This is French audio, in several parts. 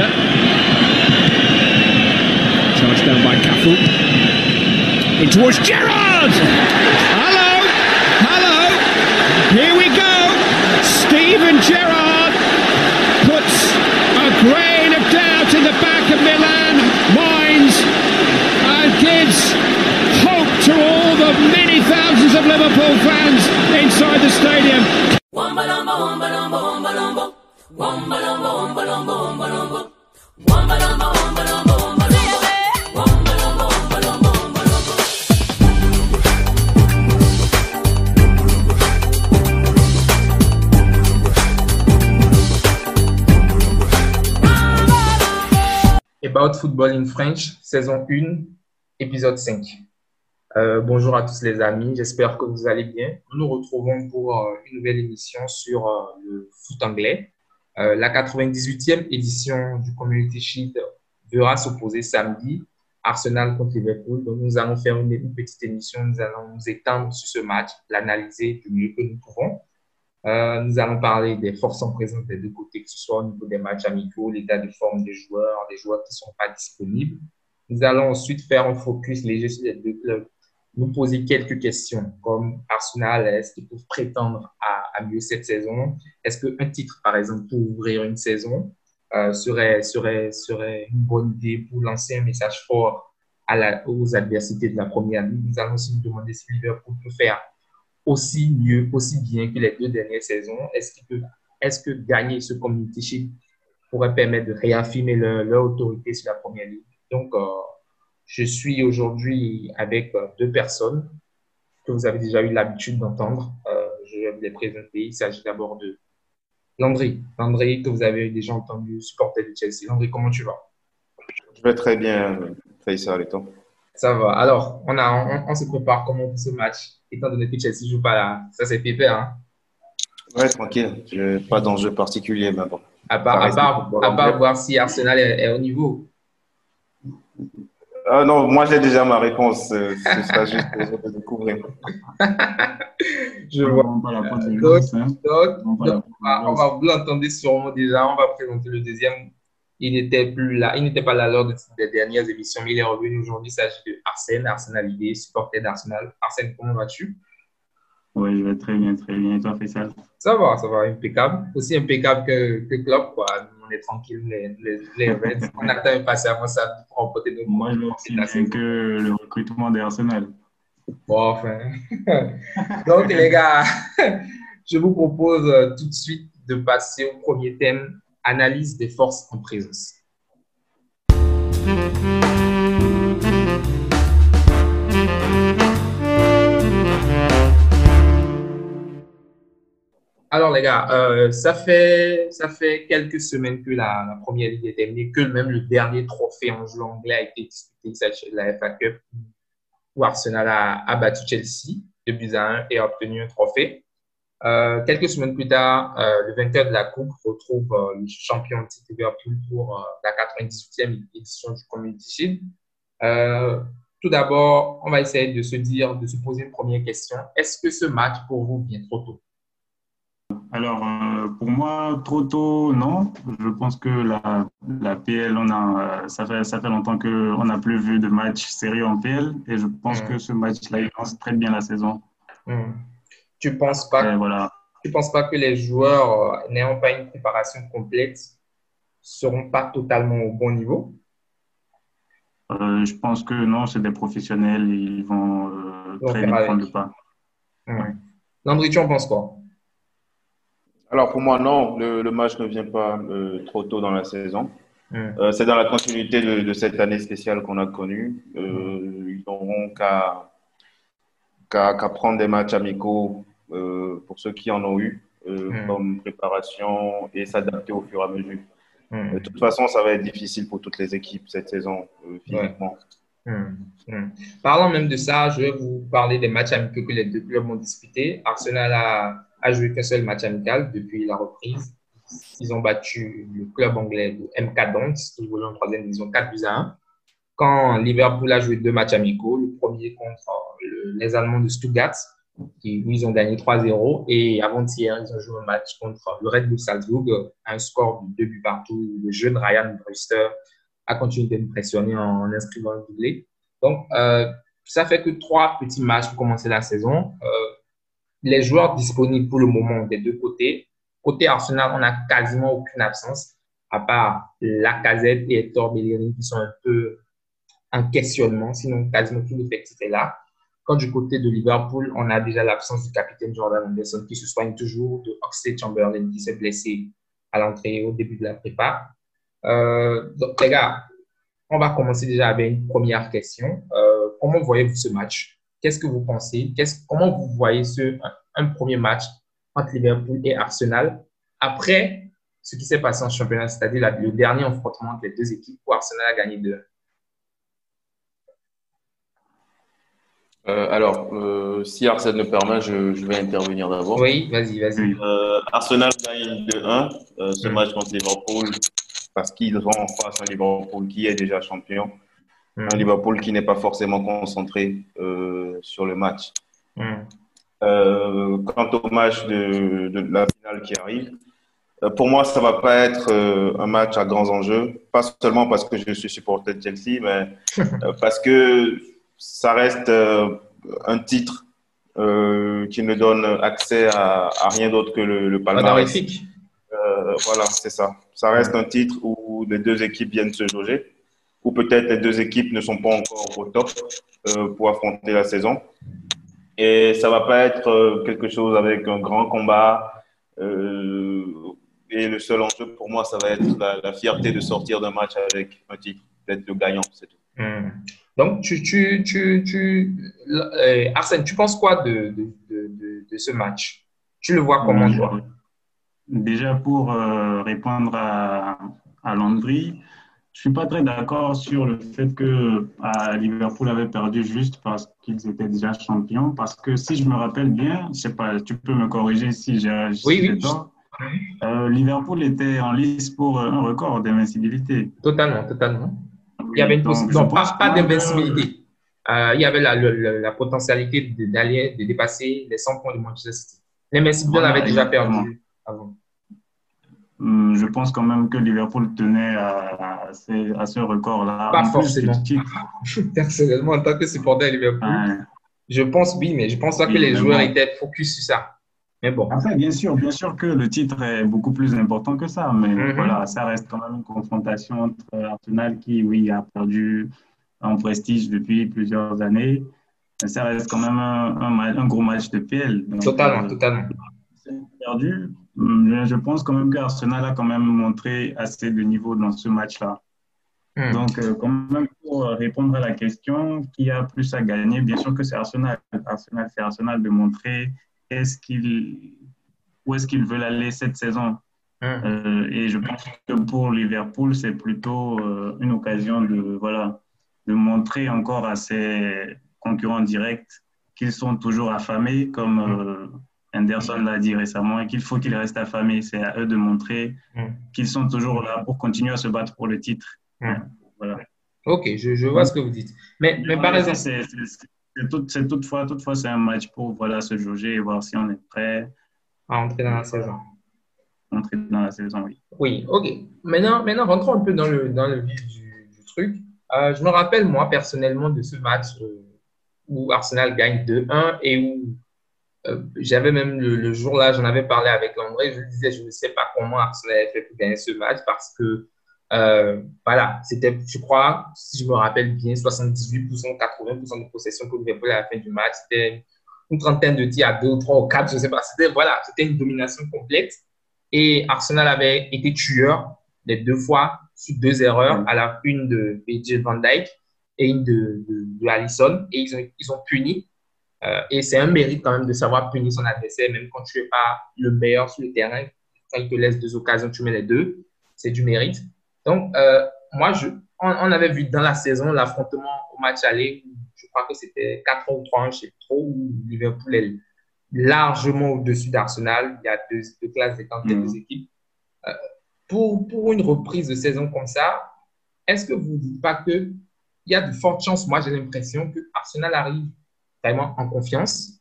centre. Charged down by Cafu. In towards Gerrard! Hello! Hello! Here we go! Steven Gerrard puts a grain of doubt in the back of Milan minds and gives hope to all the many thousands of Liverpool fans inside the stadium. About Football in French, saison 1, épisode 5. Euh, bonjour à tous les amis, j'espère que vous allez bien. Nous nous retrouvons pour euh, une nouvelle émission sur euh, le foot anglais. Euh, la 98e édition du Community Shield verra s'opposer samedi Arsenal contre Liverpool. Donc nous allons faire une, petite émission, nous allons nous étendre sur ce match, l'analyser du mieux que nous pouvons. Euh, nous allons parler des forces en présence des deux côtés, que ce soit au niveau des matchs amicaux, l'état de forme des joueurs, des joueurs qui ne sont pas disponibles. Nous allons ensuite faire un focus léger sur les deux clubs, nous poser quelques questions comme Arsenal, est-ce qu'ils peuvent prétendre à, mieux cette saison Est-ce qu'un titre, par exemple, pour ouvrir une saison euh, serait, serait, serait une bonne idée pour lancer un message fort à la, aux adversités de la première ligue? Nous allons aussi nous demander si Liverpool peut faire aussi mieux, aussi bien que les deux dernières saisons. Est-ce qu'il peut, est-ce que gagner ce Community Shield pourrait permettre de réaffirmer leur, leur autorité sur la première ligue? Donc, euh, je suis aujourd'hui avec euh, deux personnes que vous avez déjà eu l'habitude d'entendre. Euh, je vais vous les présenter. Il s'agit d'abord de Landry. Landry, que vous avez déjà entendu, supporter de Chelsea. Landry, comment tu vas? Je vais très bien, Faisal et toi? Ça va. Alors, on, a, on, on se prépare comment pour ce match étant donné que Chelsea ne joue pas là. Ça, c'est pépère. Hein? Ouais, tranquille. Je, pas d'enjeu particulier, mais bon. À part, à part, à part voir si Arsenal est, est au niveau. Ah non, moi j'ai déjà ma réponse. euh, Ce sera juste pour de découvrir. Je vois. On va la Donc, donc, va donc, va, vous l'entendre sûrement déjà. On va présenter le deuxième. Il n'était plus là. Il n'était pas là lors de- des dernières émissions, mais il est revenu aujourd'hui. Il s'agit de Arsène, Arsenal ID, supporter d'Arsenal. Arsène, comment vas-tu? Ouais, je vais très bien, très bien. Et toi, Faisal? Ça va, ça va, impeccable. Aussi impeccable que, que Klopp, quoi. On est tranquille, les, les, les Reds. On attend impatiemment ça pour remporter nos Moi, je aussi bien que le recrutement d'Arsenal. Bon, enfin. Donc, les gars, je vous propose euh, tout de suite de passer au premier thème, analyse des forces en présence. Alors, les gars, euh, ça, fait, ça fait quelques semaines que la, la première ligue est terminée, que même le dernier trophée en jeu anglais a été disputé, de la FA Cup, où Arsenal a, a battu Chelsea de buts à 1 et a obtenu un trophée. Euh, quelques semaines plus tard, euh, le vainqueur de la Coupe retrouve euh, le champion de titre pour la 98e édition du Community Shield. Tout d'abord, on va essayer de se dire, de se poser une première question. Est-ce que ce match pour vous vient trop tôt? Alors, euh, pour moi, trop tôt, non. Je pense que la, la PL, on a, euh, ça, fait, ça fait longtemps qu'on n'a plus vu de match sérieux en PL. Et je pense Mm. que ce match-là, il lance très bien la saison. Hmm. Tu penses pas Et voilà. tu penses pas que les joueurs euh, n'ayant pas une préparation complète seront pas totalement au bon niveau? Euh, je pense que non, c'est des professionnels. Ils vont euh, très vite prendre le pas. Hmm. Landry, tu en penses quoi? Alors pour moi, non, le, le match ne vient pas euh, trop tôt dans la saison. Hmm. Euh, c'est dans la continuité de, de cette année spéciale qu'on a connue. Euh, ils n'auront qu'à prendre des matchs amicaux pour ceux qui en ont eu euh, Mm. comme préparation et s'adapter au fur et à mesure. Hmm. De toute façon, ça va être difficile pour toutes les équipes cette saison, physiquement. Hmm. Hmm. Parlant même de ça, je vais vous parler des matchs amicaux que les deux clubs ont disputés. Arsenal a, a joué qu'un seul match amical depuis la reprise. Ils ont battu le club anglais de MK Dons, qui jouait en troisième division 4 buts à 1. Quand Liverpool a joué deux matchs amicaux, le premier contre euh, le- les Allemands de Stuttgart, où ils ont gagné 3-0. Et avant-hier, ils ont joué un match contre le Red Bull Salzburg, un score de deux buts partout. Le jeune Ryan Brewster a continué d'impressionner en inscrivant un doublé. Donc, euh, ça fait que trois petits matchs pour commencer la saison. Euh, les joueurs disponibles pour le moment des deux côtés. Côté Arsenal, on n'a quasiment aucune absence, à part Lacazette et Hector Bellerin qui sont un peu en questionnement. Sinon, quasiment tout l'effectif est là. Quand du côté de Liverpool, on a déjà l'absence du capitaine Jordan Anderson qui se soigne toujours, de Oxlade Chamberlain qui s'est blessé à l'entrée au début de la prépa. Euh, donc, les gars, on va commencer déjà avec une première question. Euh, comment voyez-vous ce match? Qu'est-ce que vous pensez? Comment vous voyez ce, un, premier match entre Liverpool et Arsenal après ce qui s'est passé en championnat, c'est-à-dire le dernier affrontement entre les deux équipes où Arsenal a gagné deux Euh, alors, euh, si Arsène le permet, je, je vais intervenir d'abord. Oui, vas-y, vas-y. Euh, Arsenal gagne 2-1 euh, ce match contre Liverpool parce qu'ils ont en face un Liverpool qui est déjà champion. Mm. Un Liverpool qui n'est pas forcément concentré euh, sur le match. Mm. quant au match de, de, la finale qui arrive, pour moi, ça va pas être un match à grands enjeux. Pas seulement parce que je suis supporter de Chelsea, mais parce que ça reste euh, un titre euh, qui ne donne accès à, rien d'autre que le, le palmarès. Euh, voilà, c'est ça. Ça reste un titre où les deux équipes viennent se jauger, ou peut-être les deux équipes ne sont pas encore au top pour affronter la saison. Et ça va pas être quelque chose avec un grand combat. et le seul enjeu pour moi, ça va être la, fierté de sortir d'un match avec un titre, d'être le gagnant, c'est tout. Hmm. Donc, tu, tu, tu, tu euh, Arsène, tu penses quoi de, de, de, de, ce match? Tu le vois comment, toi? Déjà, pour euh, répondre à, à Landry, je suis pas très d'accord sur le fait que à Liverpool avait perdu juste parce qu'ils étaient déjà champions. Parce que si je me rappelle bien, je sais pas, tu peux me corriger si j'ai oui, oui. Euh, Liverpool était en lice pour un record d'invincibilité. Totalement, totalement il y avait une non, pas, pas d'invincibilité. Euh, il y avait la, la, potentialité d'aller, de, dépasser les 100 points de Manchester City. L'invincibilité, voilà, avait déjà perdu avant. Hmm, je pense quand même que Liverpool tenait à, à, ce, record-là. Pas forcément. Personnellement, en tant que supporter Liverpool, je pense oui, mais je pense pas que les joueurs étaient focus sur ça. Mais bon. Après, bien sûr, bien sûr que le titre est beaucoup plus important que ça, mais mhm. voilà, ça reste quand même une confrontation entre Arsenal qui, oui, a perdu en prestige depuis plusieurs années. Mais ça reste quand même un, un, gros match de PL. totalement, euh, totalement. Perdu. Je pense quand même qu'Arsenal a quand même montré assez de niveau dans ce match-là. Hmm. Donc, euh, quand même, pour répondre à la question, qui a plus à gagner Bien sûr que c'est Arsenal. Arsenal, c'est Arsenal de montrer est-ce qu'il, où est-ce qu'ils veulent aller cette saison. Hum. Euh, et je pense que pour Liverpool, c'est plutôt euh, une occasion de, voilà, de montrer encore à ses concurrents directs qu'ils sont toujours affamés, comme euh, Anderson l'a dit récemment, et qu'il faut qu'ils restent affamés. C'est à eux de montrer hum. qu'ils sont toujours là pour continuer à se battre pour le titre. Voilà. Ok, je, je, vois ce que vous dites. Mais, mais par exemple. C'est toutefois, toutefois c'est un match pour voilà, se jauger et voir si on est prêt à entrer dans la saison. Entrer dans la saison, oui. Oui, ok. Maintenant, maintenant rentrons un peu dans le, dans le vif du, du truc. Euh, je me rappelle, moi, personnellement, de ce match euh, où Arsenal gagne 2-1 et où euh, j'avais même le, jour-là, j'en avais parlé avec André, je lui disais, je ne sais pas comment Arsenal avait fait pour gagner ce match parce que euh, voilà, c'était, je crois, si je me rappelle bien, 78%, 80% de possession pour Liverpool à la fin du match. C'était une trentaine de tirs à 2 ou 3 ou 4, je ne sais pas. C'était, voilà, c'était une domination complète. Et Arsenal avait été tueur les deux fois sur deux erreurs, à la une de Virgil van Dijk et une de, de, Allison. Et ils ont, ils ont puni. Euh, et c'est un mérite quand même de savoir punir son adversaire, même quand tu n'es pas le meilleur sur le terrain. Quand il te laisse deux occasions, tu mets les deux. C'est du mérite. Donc, euh, moi, je, on, avait vu dans la saison l'affrontement au match aller, je crois que c'était 4 ou 3 1, je sais trop, où Liverpool est largement au-dessus d'Arsenal. Il y a deux, deux classes d'écart des deux équipes. Euh, pour, pour une reprise de saison comme ça, est-ce que vous ne dites pas qu'il y a de fortes chances, moi j'ai l'impression que Arsenal arrive vraiment en confiance,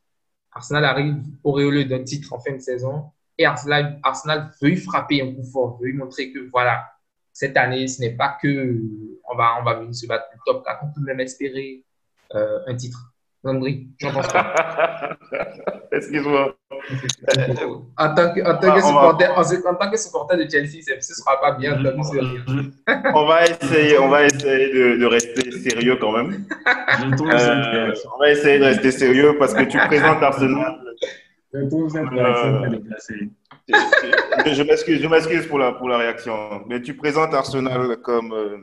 Arsenal arrive auréolé d'un titre en fin de saison et Arsenal, veut frapper un coup fort, veut montrer que voilà, cette année, ce n'est pas que on va, on va venir se battre le top 4, on peut même espérer euh, un titre. Landry, j'en pense pas. Excuse-moi. En tant que, en tant que supporter, en, tant que supporter de Chelsea, ce ne sera pas bien. on va essayer, on va essayer de, de rester sérieux quand même. Euh, on va essayer de rester sérieux parce que tu présentes Arsenal. Je euh, je m'excuse, je m'excuse pour la, pour la réaction, mais tu présentes Arsenal comme euh,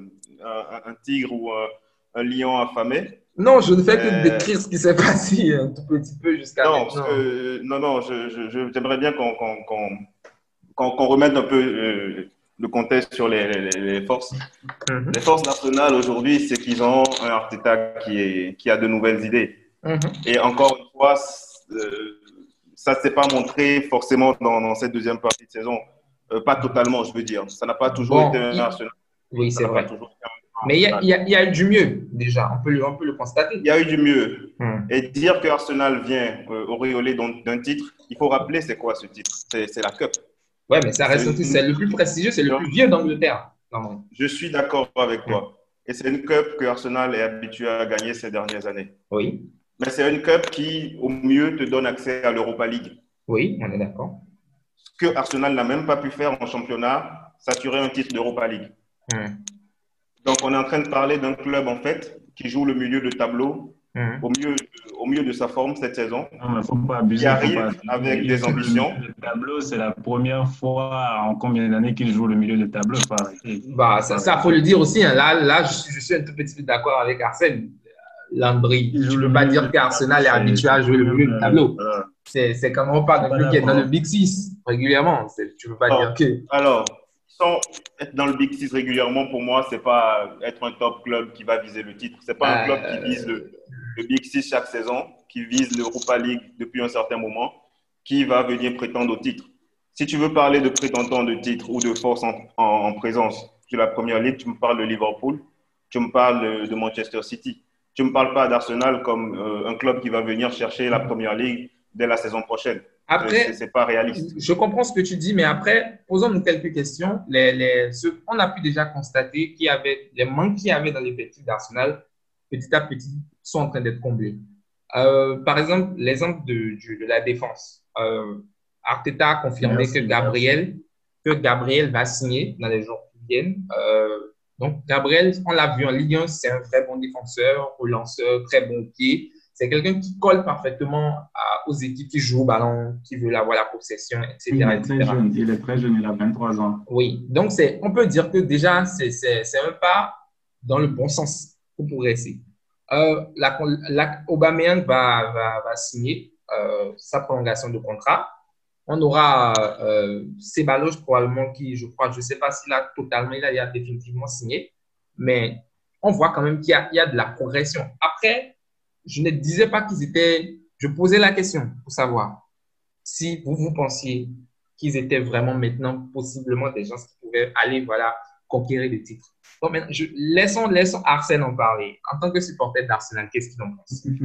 un, un, tigre ou un, un lion affamé. Non, je ne fais que décrire ce qui s'est passé un tout petit peu jusqu'à non, maintenant. non, non, j'aimerais bien qu'on remette un peu euh, le contexte sur les, les, forces. Mhm. Les forces nationales aujourd'hui, c'est qu'ils ont un Arteta qui, est, qui a de nouvelles idées. Mhm. Et encore une fois, euh, ça ne s'est pas montré forcément dans, dans, cette deuxième partie de saison. Euh, pas totalement, je veux dire. Ça n'a pas toujours été un national. Oui, c'est vrai. Mais il y, y, a eu du mieux, déjà. On peut, le, on peut le constater. Il y a eu du mieux. Hmm. Et dire que Arsenal vient euh, auréolé d'un titre, il faut rappeler c'est quoi ce titre C'est la Cup. Ouais, mais ça reste aussi, c'est le plus prestigieux, c'est le plus vieux d'Angleterre. Je suis d'accord avec toi. Et c'est une Cup que Arsenal est habitué à gagner ces dernières années. Oui. Mais c'est une Cup qui, au mieux, te donne accès à l'Europa League. Oui, on est d'accord. Ce que Arsenal n'a même pas pu faire en championnat, s'assurer un titre d'Europa League. Hmm. Donc, on est en train de parler d'un club, en fait, qui joue le milieu de tableau mhm. au, mieux, au mieux de sa forme cette saison. Non, faut pas abuser. Qui arrive avec des ambitions. Le, tableau, c'est la première fois en combien d'années qu'il joue le milieu de tableau. Bah, ça, ça, faut le dire aussi. Hein. Là, là je, suis un tout petit peu d'accord avec Arsène. Landry. Je ne peux pas dire qu'Arsenal est habitué à jouer le milieu de tableau. C'est comme on parle d'un club qui est dans le Big Six régulièrement. Tu ne peux pas dire que. Alors, être dans le Big Six régulièrement, pour moi, c'est pas être un top club qui va viser le titre. C'est pas un club qui vise le, Big Six chaque saison, qui vise l'Europa League depuis un certain moment, qui va venir prétendre au titre. Si tu veux parler de prétendant de titre ou de force en, présence sur la première ligue, tu me parles de Liverpool, tu me parles de, Manchester City. Tu ne me parles pas d'Arsenal comme euh, un club qui va venir chercher la première ligue dès la saison prochaine. Après, c'est pas réaliste. Je comprends ce que tu dis, mais après, posons-nous quelques questions. Les, les, ce, on a pu déjà constater qu'il y avait les manques qu'il y avait dans l'effectif d'Arsenal, petit à petit, sont en train d'être comblés. Euh, par exemple, l'exemple de, de, la défense. Euh, Arteta a confirmé que Gabriel, que Gabriel va signer dans les jours qui viennent. Euh, donc, Gabriel, on l'a vu en Ligue 1, c'est un très bon défenseur, relanceur, très bon pied. C'est quelqu'un qui colle parfaitement aux équipes qui jouent au ballon, qui veulent avoir la possession, etc. Il est, Très jeune, il est très jeune, il a 23 ans. Oui, donc on peut dire que déjà, c'est un pas dans le bon sens pour progresser. Euh, la, la, Aubameyang va, va, va signer euh, sa prolongation de contrat. On aura euh, Ceballos probablement qui, je crois, je ne sais pas s'il a totalement, il a, il a définitivement signé, mais on voit quand même qu'il y, y, a de la progression. Après, je ne disais pas qu'ils étaient. Je posais la question pour savoir si vous, vous pensiez qu'ils étaient vraiment maintenant possiblement des gens qui pouvaient aller voilà, conquérir des titres. Bon, maintenant, je, laissons, laissons Arsène en parler. En tant que supporter d'Arsenal, qu'est-ce qu'il en pense?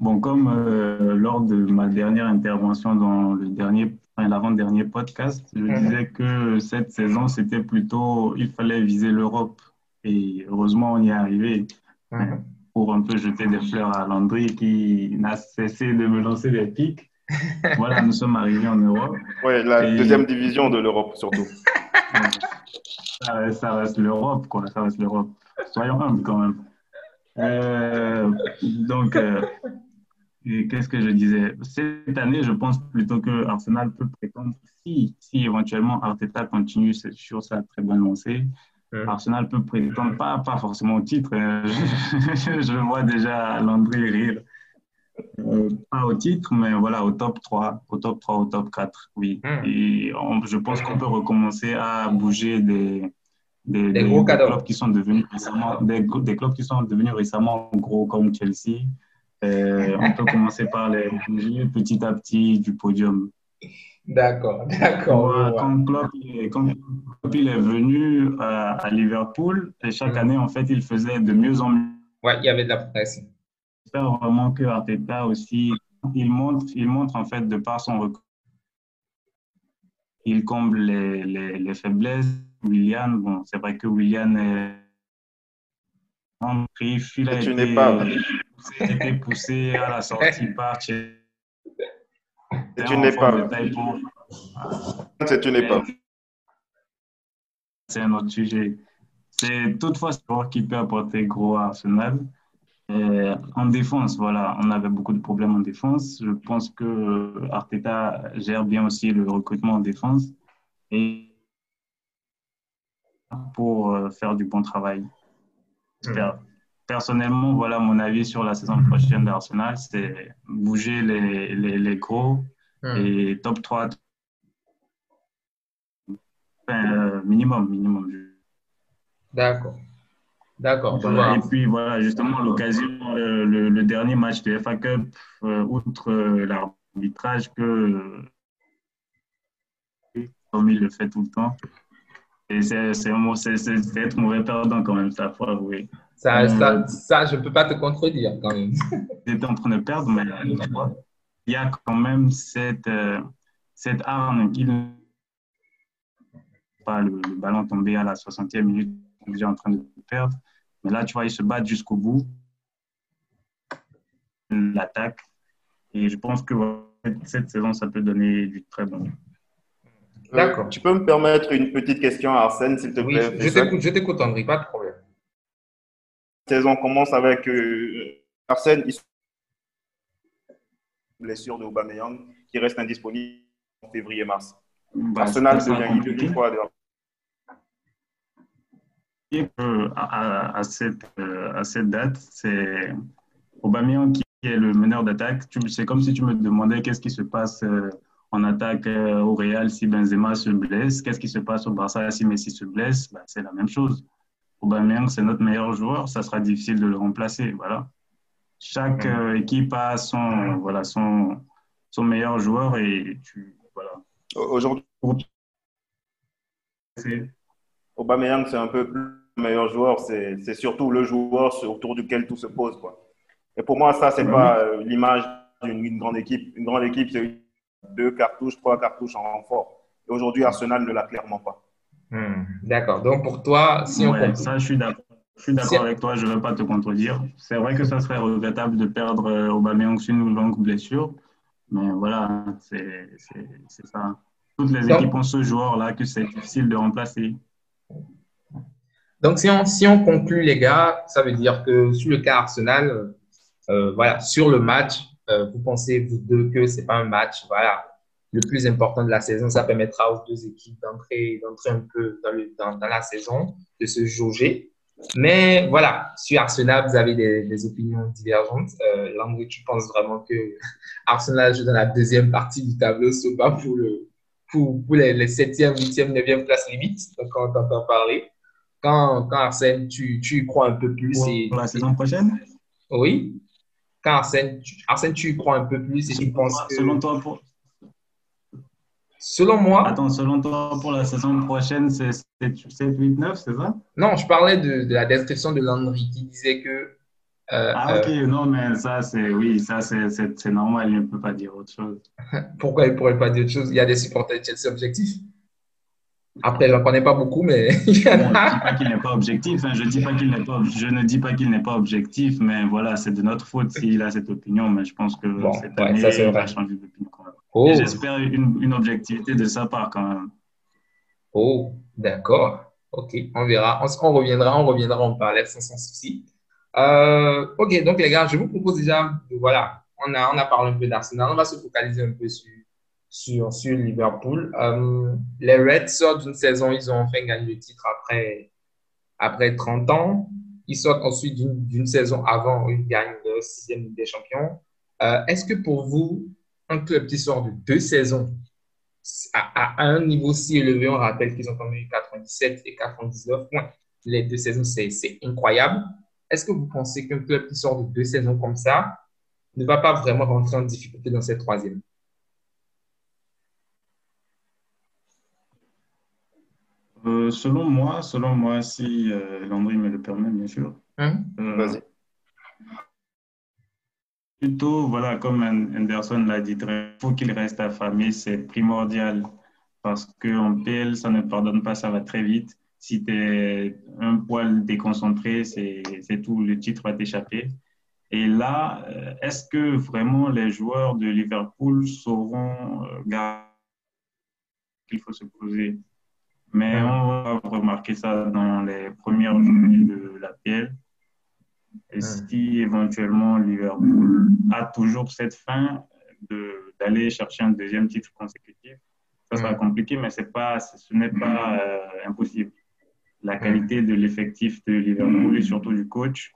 Bon, comme euh, lors de ma dernière intervention dans le dernier, l'avant-dernier podcast, je mhm. disais que cette saison, c'était plutôt, il fallait viser l'Europe. Et heureusement, on y est arrivé. Mhm pour un peu jeter des fleurs à Landry qui n'a cessé de me lancer des pics. voilà, nous sommes arrivés en Europe. Oui, la deuxième division de l'Europe surtout. ça, reste l'Europe, quoi. Ça reste l'Europe. Soyons humbles quand même. Euh, donc, euh, qu'est-ce que je disais? Cette année, je pense plutôt que Arsenal peut prétendre, si, si éventuellement Arteta continue sur sa très bonne lancée, Arsenal peut prétendre, pas, pas forcément au titre, hein. je vois déjà Landry rire. Euh, pas au titre, mais voilà, au top 3, au top 3, au top 4, oui. Hmm. Et je pense qu'on peut recommencer à bouger des, des, des, gros clubs qui sont devenus récemment, des, des, clubs qui sont devenus récemment gros comme Chelsea. Euh, on peut commencer par les bouger petit à petit du podium. D'accord, d'accord. Quand, Klopp, il est venu à, Liverpool, et chaque mm. année, en fait, il faisait de mieux en mieux. Ouais, il y avait de la progression. j'espère vraiment que Arteta aussi, il montre, il montre en fait de par son recours, il comble les, les, les faiblesses. William, bon, c'est vrai que William est en griffe, il a été, été, poussé à la sortie par C'est une épave. C'est une épave. C'est un autre sujet. C'est toutefois ce qui peut apporter gros à Arsenal. en défense, voilà, on avait beaucoup de problèmes en défense. Je pense que Arteta gère bien aussi le recrutement en défense et pour euh, faire du bon travail. Hmm. Personnellement, voilà mon avis sur la saison prochaine d'Arsenal, c'est bouger les, les, les gros hmm. et top 3 euh, minimum, minimum. D'accord. D'accord. et puis voilà, justement, l'occasion, euh, le, dernier match de FA Cup, euh, outre l'arbitrage que comme il le fait tout le temps. Et c'est être mauvais perdant quand même, ça, faut avouer. Ça, ça, ça, je ne peux pas te contredire quand même. J'étais en train de perdre, mais il y a quand même cette, cette arme qui pas le, ballon tombé à la 60e minute, on est déjà en train de perdre. Mais là, tu vois, ils se battent jusqu'au bout. L'attaque. Et je pense que cette saison, ça peut donner du très bon. D'accord. tu peux me permettre une petite question à Arsène, s'il te plaît Je t'écoute, je t'écoute, André, pas de problème. La saison commence avec euh, Arsène, blessure de Aubameyang, qui reste indisponible en février-mars. Bah, Arsenal devient une fois à, cette, euh, à cette date, c'est Aubameyang qui est le meneur d'attaque. C'est comme si tu me demandais qu'est-ce qui se passe euh, en attaque euh, au Real si Benzema se blesse, qu'est-ce qui se passe au Barça si Messi se blesse? Bah, c'est la même chose. Aubameyang, c'est notre meilleur joueur, ça sera difficile de le remplacer. Voilà. Chaque équipe a son, voilà, son, son meilleur joueur et tu, voilà. Aujourd'hui, Aubameyang, c'est un peu plus meilleur joueur, c'est surtout le joueur autour duquel tout se pose. Quoi. Et pour moi, ça, c'est pas euh, l'image d'une grande équipe. Une grande équipe, c'est deux cartouches, trois cartouches en renfort. Et aujourd'hui, Arsenal ne l'a clairement pas. Hmm, d'accord. Donc, pour toi, si on Ça, je suis d'accord. Je suis d'accord avec toi, je ne veux pas te contredire. C'est vrai que ça serait regrettable de perdre euh, Aubameyang sur une longue blessure, mais voilà, c'est ça. Toutes les équipes ont ce joueur-là que c'est difficile de remplacer. Donc, si on, si on conclut, les gars, ça veut dire que sur le cas Arsenal, euh, voilà, sur le match, euh, vous pensez, vous deux, que ce n'est pas un match voilà, le plus important de la saison. Ça permettra aux deux équipes d'entrer un peu dans, dans, la saison, de se jauger. Mais voilà, sur Arsenal, vous avez des, opinions divergentes. Euh, Landry, tu penses vraiment que Arsenal joue dans la deuxième partie du tableau, ce pas pour, le, pour, pour les, les 7e, 8e, 9e places limite. Donc, on t'entend parler quand, quand Arsène, tu, tu y crois un peu plus. Pour, la saison prochaine? Oui. Quand Arsène, tu, Arsène, tu y crois un peu plus et tu penses que. Selon toi, pour. Selon moi. Attends, selon toi, pour la saison prochaine, c'est 7, 8, 9, c'est ça? Non, je parlais de, de, la description de Landry qui disait que. Euh, ah, ok, euh, non, mais ça, c'est. Oui, ça, c'est normal, il ne peut pas dire autre chose. Pourquoi il ne pourrait pas dire autre chose? Il y a des supporters de Chelsea objectifs après, je n'en connais pas beaucoup, mais. je ne dis pas qu'il n'est pas objectif. Hein. Je, dis pas qu'il n'est pas, je ne dis pas qu'il n'est pas objectif, mais voilà, c'est de notre faute s'il a cette opinion. Mais je pense que cette année, il va changer d'opinion oh. J'espère une, une, objectivité de sa part quand même. Oh, d'accord. Ok, on verra. On, reviendra, on reviendra en parler sans, sans souci. Euh, ok, donc les gars, je vous propose déjà, voilà, on a, on a parlé un peu d'Arsenal. On va se focaliser un peu sur sur, sur Liverpool. Euh, les Reds sortent d'une saison, ils ont enfin gagné le titre après, après 30 ans. Ils sortent ensuite d'une saison avant, ils gagnent le sixième des champions. Euh, est-ce que pour vous, un club qui sort de deux saisons à, à, un niveau si élevé, on rappelle qu'ils ont quand même eu 97 et 99 points. Les deux saisons, c'est incroyable. Est-ce que vous pensez qu'un club qui sort de deux saisons comme ça ne va pas vraiment rentrer en difficulté dans cette troisième? Euh, selon moi, selon moi, si euh, Landry me le permet, bien sûr. Hein? Euh, Vas-y. Plutôt, voilà, comme Anderson l'a dit, il faut qu'il reste affamé, c'est primordial parce qu'en PL, ça ne pardonne pas, ça va très vite. Si tu es un poil déconcentré, c'est tout, le titre va t'échapper. Et là, euh, est-ce que vraiment les joueurs de Liverpool sauront euh, garder qu'il faut se poser? Mais on va remarquer ça dans les premières journées de la PL. Et si éventuellement Liverpool a toujours cette fin d'aller chercher un deuxième titre consécutif, ça sera compliqué, mais pas, ce n'est pas euh, impossible. La qualité de l'effectif de Liverpool et surtout du coach,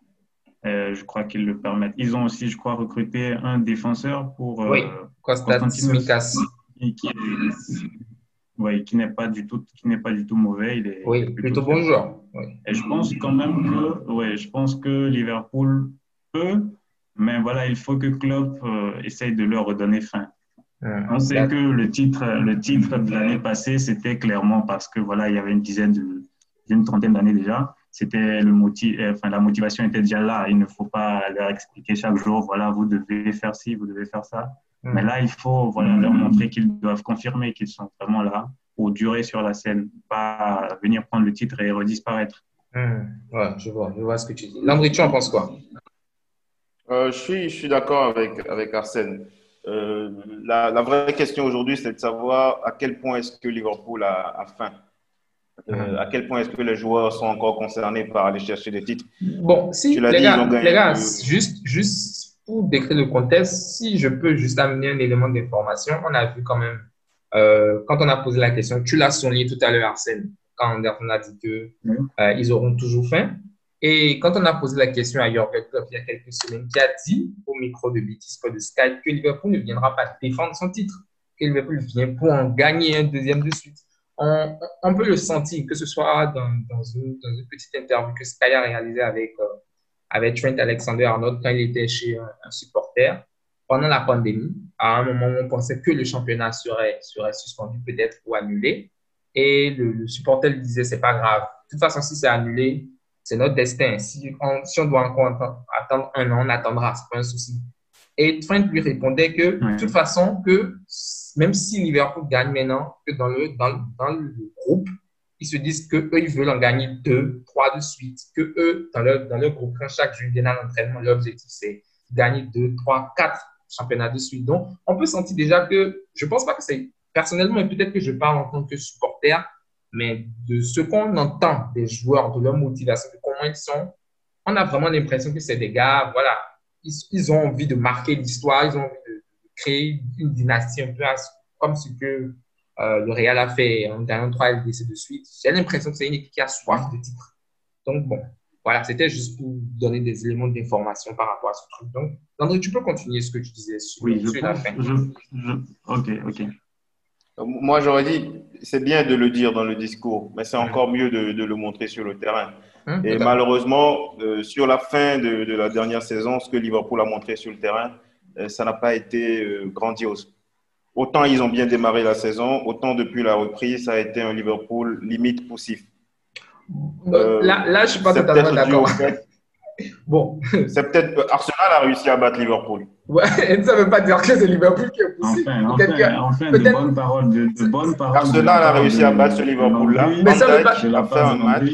euh, je crois qu'ils le permettent. Ils ont aussi, je crois, recruté un défenseur pour euh, oui, Constantinos, qui, oui, qui n'est pas du tout, qui n'est pas du tout mauvais. Il est, oui, plutôt, bon joueur. Et je pense quand même que, ouais, je pense que Liverpool peut, mais voilà, il faut que Klopp euh, essaye de leur redonner fin. On sait que le titre, le titre de l'année passée, c'était clairement parce que voilà, il y avait une dizaine de, une trentaine d'années déjà. C'était le motif, euh, enfin la motivation était déjà là. Il ne faut pas leur expliquer chaque jour, voilà, vous devez faire ci, vous devez faire ça. Mm. Mais là, il faut voilà, leur montrer qu'ils doivent confirmer qu'ils sont vraiment là pour durer sur la scène, pas venir prendre le titre et redisparaître. Mm. Ouais, je vois, je vois ce que tu dis. Landry, tu en penses quoi? Euh, Je suis, je suis d'accord avec, avec Arsène. Euh, la, la, vraie question aujourd'hui, c'est de savoir à quel point est-ce que Liverpool a, a faim. Euh, à quel point est-ce que les joueurs sont encore concernés par aller chercher des titres Bon, si, les, gars, les gars, juste, juste pour décrire le contexte, si je peux juste amener un élément d'information, on a vu quand même, euh, quand on a posé la question, tu l'as souligné tout à l'heure, Arsène, quand Anderson a dit qu'ils euh, auront toujours faim. Et quand on a posé la question à Jürgen Klopp il y a quelques semaines, qui a dit au micro de BT Sport de Skype que Liverpool ne viendra pas défendre son titre, que Liverpool vient pour en gagner un deuxième de suite. On, on peut le sentir, que ce soit dans, dans, une, dans une, petite interview que Sky a réalisée avec euh, avec Trent Alexander-Arnold quand il était chez un, supporter pendant la pandémie. À un moment où on pensait que le championnat serait, serait suspendu peut-être ou annulé. Et le, supporter lui disait, c'est pas grave. De toute façon, si c'est annulé, c'est notre destin. Si on, si on doit encore attendre un an, on attendra, c'est pas un souci. Et Trent lui répondait que, de toute façon, que même si Liverpool gagne maintenant, que dans le, dans, dans le groupe, ils se disent qu'eux, ils veulent en gagner deux, trois de suite, que eux, dans leur, dans leur groupe, quand chaque jour viennent à l'entraînement, l'objectif, c'est gagner deux, trois, quatre championnats de suite. Donc, on peut sentir déjà que, je pense pas que c'est, personnellement, et peut-être que je parle en tant que supporter, mais de ce qu'on entend des joueurs, de leur motivation, de comment ils sont, on a vraiment l'impression que c'est des gars, voilà, ils, ils, ont envie de marquer l'histoire, ils ont envie de créer une dynastie un peu comme ce que euh, le Real a fait en gagnant 3 LDC de suite. J'ai l'impression que c'est une équipe qui a soif de titre. Donc, bon, voilà, c'était juste pour donner des éléments d'information par rapport à ce truc. Donc, André, tu peux continuer ce que tu disais sur, oui, je la fin. ok, ok. Moi, j'aurais dit, c'est bien de le dire dans le discours, mais c'est encore mieux de, le montrer sur le terrain. Hum, Et malheureusement, euh, sur la fin de, la dernière saison, ce que Liverpool a montré sur le terrain, euh, ça n'a pas été grandiose. Autant ils ont bien démarré la saison, autant depuis la reprise, ça a été un Liverpool limite poussif. Euh, là, là, je suis pas totalement d'accord. Bon. C'est peut-être Arsenal a réussi à battre Liverpool. Ouais, ça ne veut pas dire que c'est Liverpool qui est poussif. Enfin, enfin, enfin de bonnes paroles. De, bonnes paroles Arsenal a réussi à battre ce Liverpool-là. Mais ça veut pas... a fait un match.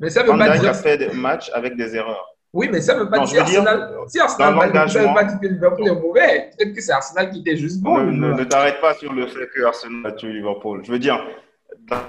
Mais ça veut pas dire. a fait des matchs avec des erreurs. Oui, mais ça ne veut pas dire, Arsenal, si Arsenal que Liverpool est mauvais. Peut-être que c'est Arsenal qui était juste bon. Ne, t'arrête pas sur le fait que Arsenal a tué Liverpool. Je veux dire,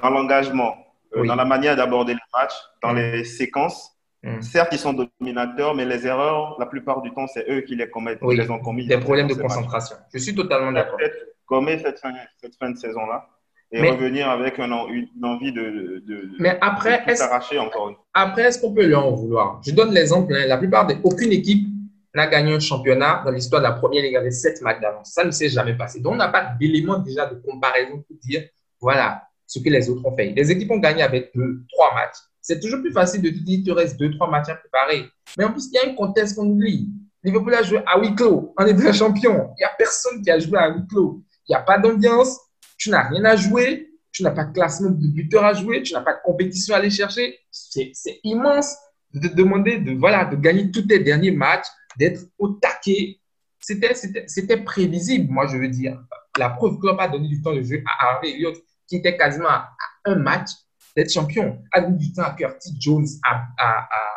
dans l'engagement, euh, dans la manière d'aborder le match, dans mm. les séquences, mm. certes, ils sont dominateurs, mais les erreurs, la plupart du temps, c'est eux qui les commettent. Oui, les ont commis. Des problèmes de concentration. Je suis totalement d'accord. Commet cette cette fin de saison-là et revenir avec une, envie de, de, mais après, de encore une Après, est-ce qu'on peut lui en vouloir? Je donne l'exemple. Hein. la plupart des, aucune équipe n'a gagné un championnat dans l'histoire de la première ligue avec sept matchs d'avance. Ça ne s'est jamais passé. Donc, on n'a pas d'élément déjà de comparaison pour dire, voilà, ce que les autres ont fait. Les équipes ont gagné avec deux, trois matchs. C'est toujours plus facile de te dire, il te reste deux, trois matchs à préparer. Mais en plus, il y a un contexte qu'on oublie. Liverpool a joué à huis clos. On est déjà champion. Il n'y a personne qui a joué à huis clos. Il n'y a pas d'ambiance tu n'as rien à jouer, tu n'as pas de classement de buteur à jouer, tu n'as pas de compétition à aller chercher. C'est immense de te demander de, voilà, de gagner tous tes derniers matchs, d'être au taquet c'était prévisible, moi, je veux dire. La preuve, Klopp a donné du temps de jeu à Harvey Elliott, qui était quasiment à un match d'être champion. A donné du temps à Curtis Jones, à, à, à,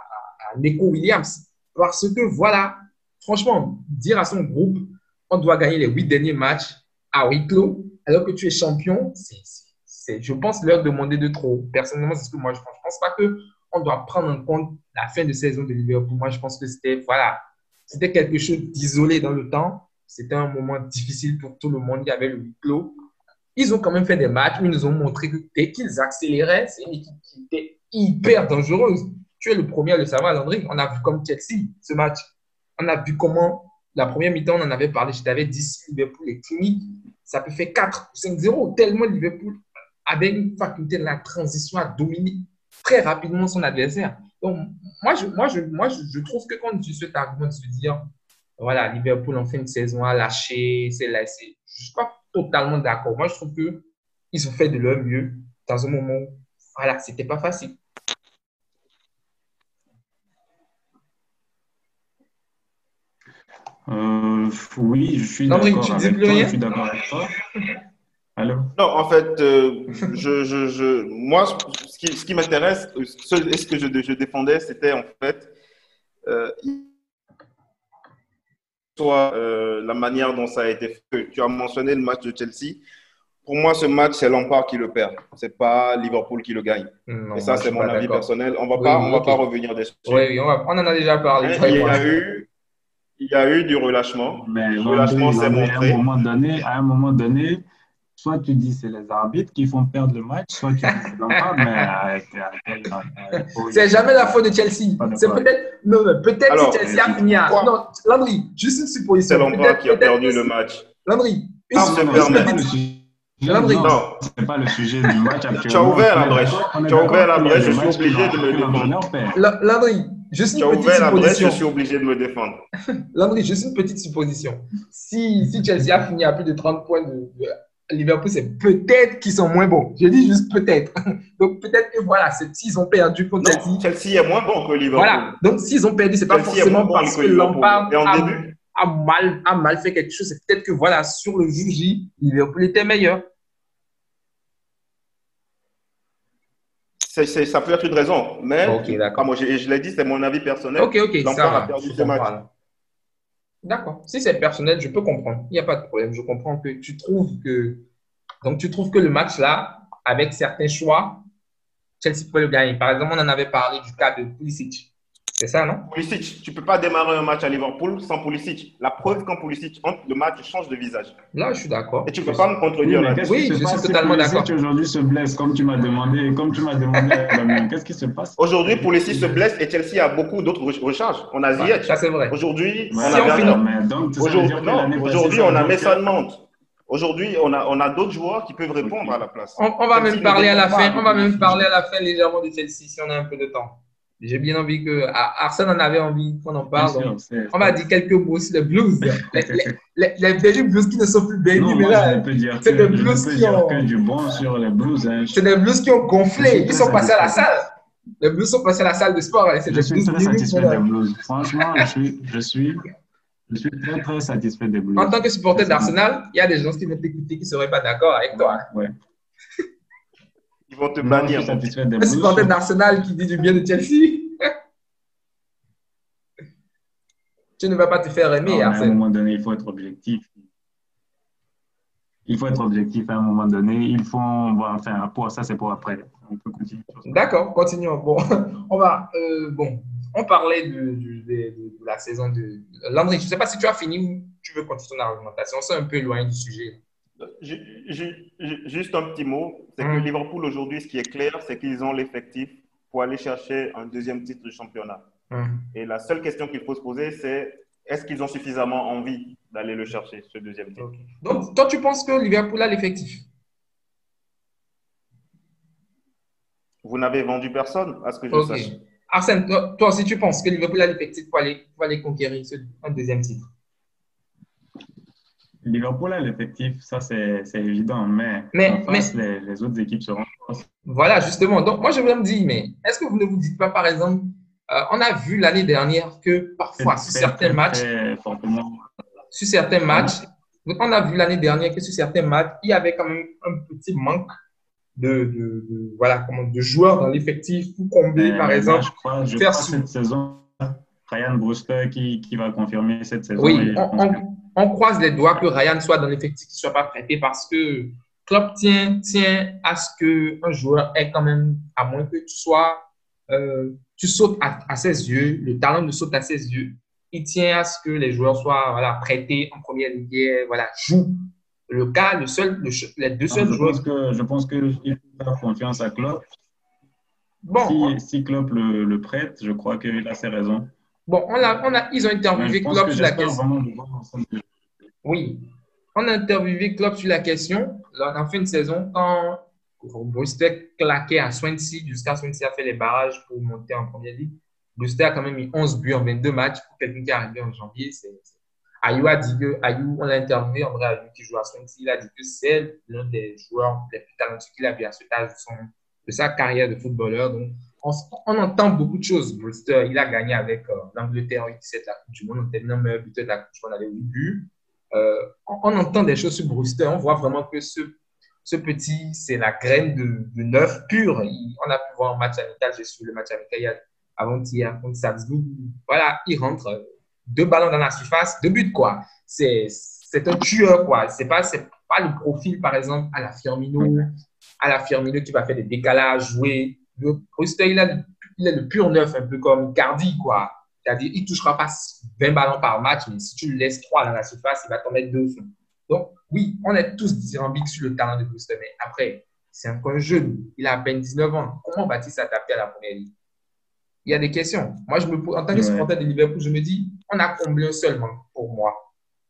à Neko Williams. Parce que, voilà, franchement, dire à son groupe, on doit gagner les huit derniers matchs à huis clos, alors que tu es champion, c'est, je pense, leur demander de trop. Personnellement, c'est ce que moi je pense. Je pense pas qu'on doit prendre en compte la fin de saison de Liverpool. Moi, je pense que c'était, voilà, c'était quelque chose d'isolé dans le temps. C'était un moment difficile pour tout le monde. Il y avait le huis clos. Ils ont quand même fait des matchs ils nous ont montré que dès qu'ils accéléraient, c'est une équipe qui était hyper dangereuse. Tu es le premier à le savoir, Landry. On a vu comme Chelsea ce match. On a vu comment la première mi-temps, on en avait parlé. Je t'avais dit si Liverpool est timide, ça peut faire 4 ou 5-0. Tellement Liverpool avait une faculté de la transition à dominer très rapidement son adversaire. Donc, moi, je, moi, je, moi, je, trouve que quand tu cet argument de se dire, voilà, Liverpool en fin de saison a lâché, c'est laissé, je ne suis pas totalement d'accord. Moi, je trouve qu'ils ont fait de leur mieux dans un moment où, voilà, c'était pas facile. Euh, oui, je suis d'accord avec toi. Je suis d'accord avec toi. Allô? Non, en fait, euh, je, je, je, moi, ce qui, ce qui m'intéresse, ce, ce, que je, je défendais, c'était en fait euh, soit euh, la manière dont ça a été fait. Tu as mentionné le match de Chelsea. Pour moi, ce match, c'est Lampard qui le perd. C'est pas Liverpool qui le gagne. Et ça, c'est mon avis personnel. On va pas, on va pas revenir dessus. Oui, on, on, en a déjà parlé. il y a eu, il y a eu du relâchement. Mais le relâchement s'est montré. À un moment donné, à un moment donné, soit tu dis c'est les arbitres qui font perdre le match, soit tu dis c'est mais avec, C'est jamais la faute de Chelsea. C'est peut-être, non, peut-être si Chelsea a fini à. Non, Landry, juste une supposition. C'est l'empare qui a perdu le match. Landry, une supposition. Landry. Non, c'est pas le sujet du match actuellement. Tu as ouvert la brèche. Tu as ouvert la brèche, je suis obligé de me défendre. Landry, juste une petite supposition. la brèche, je suis obligé de me défendre. Landry, juste une petite supposition. Si, si Chelsea a fini à plus de 30 points de, Liverpool, c'est peut-être qu'ils sont moins bons. Je dis juste peut-être. Donc peut-être que voilà, s'ils ont perdu contre Chelsea. Chelsea est moins bon que Liverpool. Voilà. Donc s'ils ont perdu, c'est pas forcément parce que, que Lampard a, a, mal, a mal fait quelque chose. C'est peut-être que voilà, sur le jour J, Liverpool était meilleur. Ça peut être une raison, mais ah, moi, je, je l'ai dit, c'est mon avis personnel. Ok, ok, ça a perdu ce match. D'accord. Si c'est personnel, je peux comprendre. Il n'y a pas de problème. Je comprends que tu trouves que donc tu trouves que le match là, avec certains choix, Chelsea peut le gagner. Par exemple, on en avait parlé du cas de Pulisic. C'est ça, non? Pulisic, tu ne peux pas démarrer un match à Liverpool sans Pulisic. La preuve quand Pulisic entre, le match change de visage. Là, je suis d'accord. Et tu ne peux pas me contredire là. Oui, je suis totalement d'accord. aujourd'hui se blesse, comme tu m'as demandé, comme tu m'as demandé, qu'est-ce qui se passe? Aujourd'hui, Pulisic se blesse et Chelsea a beaucoup d'autres recharges. On a Ziyech. ça, c'est vrai. Aujourd'hui, on a Aujourd'hui, on a Mason Mount. Aujourd'hui, on a, on a d'autres joueurs qui peuvent répondre à la place. On, va même parler à la fin. On va même parler à la fin légèrement de Chelsea si on a un peu de temps. J'ai bien envie que. Arsène en avait envie qu'on en parle. on m'a dit quelques mots sur les blues. les, les, les, blues qui ne sont plus bénis, mais là. C'est des blues qui ont. du bon sur les blues. Hein. C'est des blues qui ont gonflé, qui sont passés à la salle. Les blues sont passés à la salle de sport. je suis très satisfait des blues. Franchement, je suis, je suis, je suis très, très satisfait des blues. En tant que supporter d'Arsenal, il y a des gens qui vont t'écouter qui ne seraient pas d'accord avec toi. Ouais. Ils vont te bannir. Un supporter d'Arsenal qui dit du bien de Chelsea. tu ne vas pas te faire aimer. à un moment donné, il faut être objectif. Il faut être objectif à un moment donné. Il faut, enfin, pour ça, c'est pour après. On peut continuer. D'accord, continuons. Bon, on va, euh, bon, on parlait de, de, la saison de Landry. Je ne sais pas si tu as fini ou tu veux continuer ton argumentation. C'est un peu éloigné du sujet. Juste un petit mot, c'est que hum. Liverpool aujourd'hui, ce qui est clair, c'est qu'ils ont l'effectif pour aller chercher un deuxième titre de championnat. Hum. Et la seule question qu'il faut se poser, c'est est-ce qu'ils ont suffisamment envie d'aller le chercher, ce deuxième titre? Donc, toi, tu penses que Liverpool a l'effectif? Vous n'avez vendu personne, à ce que je sache. Arsène, toi, aussi, tu penses que Liverpool a l'effectif pour aller, pour aller conquérir ce, un deuxième titre? Liverpool a l'effectif, ça c'est évident, mais, mais, les, autres équipes seront. Voilà, justement. Donc, moi, je voulais me dire, mais est-ce que vous ne vous dites pas, par exemple, euh, on a vu l'année dernière que parfois, sur certains matchs, sur certains matchs, on a vu l'année dernière que sur certains matchs, il y avait quand même un petit manque de, de, voilà, comment, de joueurs dans l'effectif pour combler, par exemple. je crois, je faire cette saison, Ryan Brewster qui, qui, va confirmer cette saison. Oui, on, on, croise les doigts que Ryan soit dans l'effectif, qu'il ne soit pas prêté parce que Klopp tient, tient à ce qu'un joueur ait quand même, à moins que tu sois, euh, tu sautes à, ses yeux, le talent ne saute à ses yeux. Il tient à ce que les joueurs soient voilà, prêtés en première ligue, voilà, jouent. Le cas, le seul, les deux seuls joueurs. Pense que, je pense qu'il faut faire confiance à Klopp. Bon, si, si Klopp le, le, prête, je crois qu'il a ses raisons. Bon, on a, on a, ils ont interviewé Klopp sur la question. Oui, on a interviewé Klopp sur la question en fin de saison quand Brewster claquait à Swansea jusqu'à Swansea a fait les barrages pour monter en première ligue. Brewster a quand même mis 11 buts en 22 matchs pour quelqu'un qui est arrivé en janvier. Ayou a dit que, Ayou, on l'a interviewé, André Ayou qui joue à Swansea, il a dit que c'est l'un des joueurs les plus talentueux qu'il a vu à ce âge de, de sa carrière de footballeur. Donc, on, entend beaucoup de choses. Brewster, il a gagné avec euh, l'Angleterre en 17 la Coupe du Monde, on était le meilleur buteur de la Coupe du Monde, on avait 8 buts. Euh, on, entend des choses sur Brewster, on voit vraiment que ce, ce petit, c'est la graine de, neuf pur. on a pu voir un match amical, j'ai suivi le match amical avant-hier contre Salzbourg. Voilà, il rentre euh, deux ballons dans la surface, deux buts, quoi. C'est un tueur, quoi. C'est pas, pas le profil, par exemple, à la Firmino, à la Firmino qui va faire des décalages, jouer. Le Brewster, il, a, il est le pur neuf, un peu comme Cardi, quoi. C'est-à-dire, il ne touchera pas 20 ballons par match, mais si tu le laisses 3 dans la surface, il va t'en mettre 2 Donc, oui, on est tous dithyrambiques sur le talent de Brewster, mais après, c'est un jeune, il a à peine 19 ans. Comment va-t-il s'adapter à la première ligue? Il y a des questions. Moi, je me, en tant que supporter de Liverpool, je me dis, on a comblé un seul manque pour moi?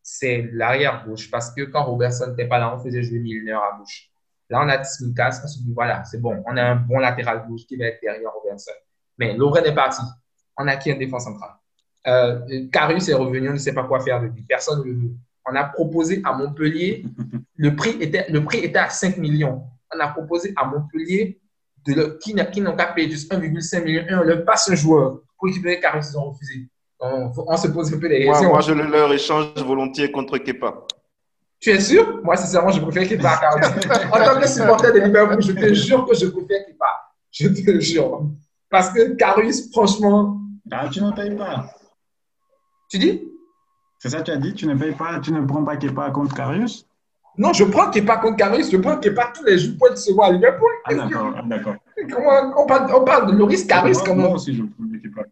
C'est l'arrière-gauche, parce que quand Robertson n'était pas là, on faisait jouer Milner à gauche. Là, on a Tsimikas, on se dit, voilà, c'est bon, on a un bon latéral gauche qui va être derrière Robertson. Mais Lauren est parti on a qui en défense centrale euh, Carius est revenu, on ne sait pas quoi faire de lui. Personne ne le veut. On a proposé à Montpellier, le prix était, le prix était à 5 millions. On a proposé à Montpellier de le, qui n'ont qu'à payer juste 1,5 million et on leur passe un joueur pour récupérer Carius, ils ont refusé. On, se pose un peu des questions. Moi, je le leur échange volontiers contre Kepa. Tu es sûr? Moi, sincèrement, je préfère à Carius. en tant que supporter de Liverpool, je te jure que je préfère Kepa. Je te jure. Parce que Carius, franchement, ah, tu ne payes pas. Tu dis? C'est ça que tu as dit Tu ne payes pas, tu ne prends pas Kepa contre Carius Non, je prends Kepa contre Carius, je prends Kepa tous les jours pour être souvent à Liverpool. Ah, d'accord, ah, d'accord. On, parle, on parle de Loris Carius quand même. Moi aussi, je prends Kepa.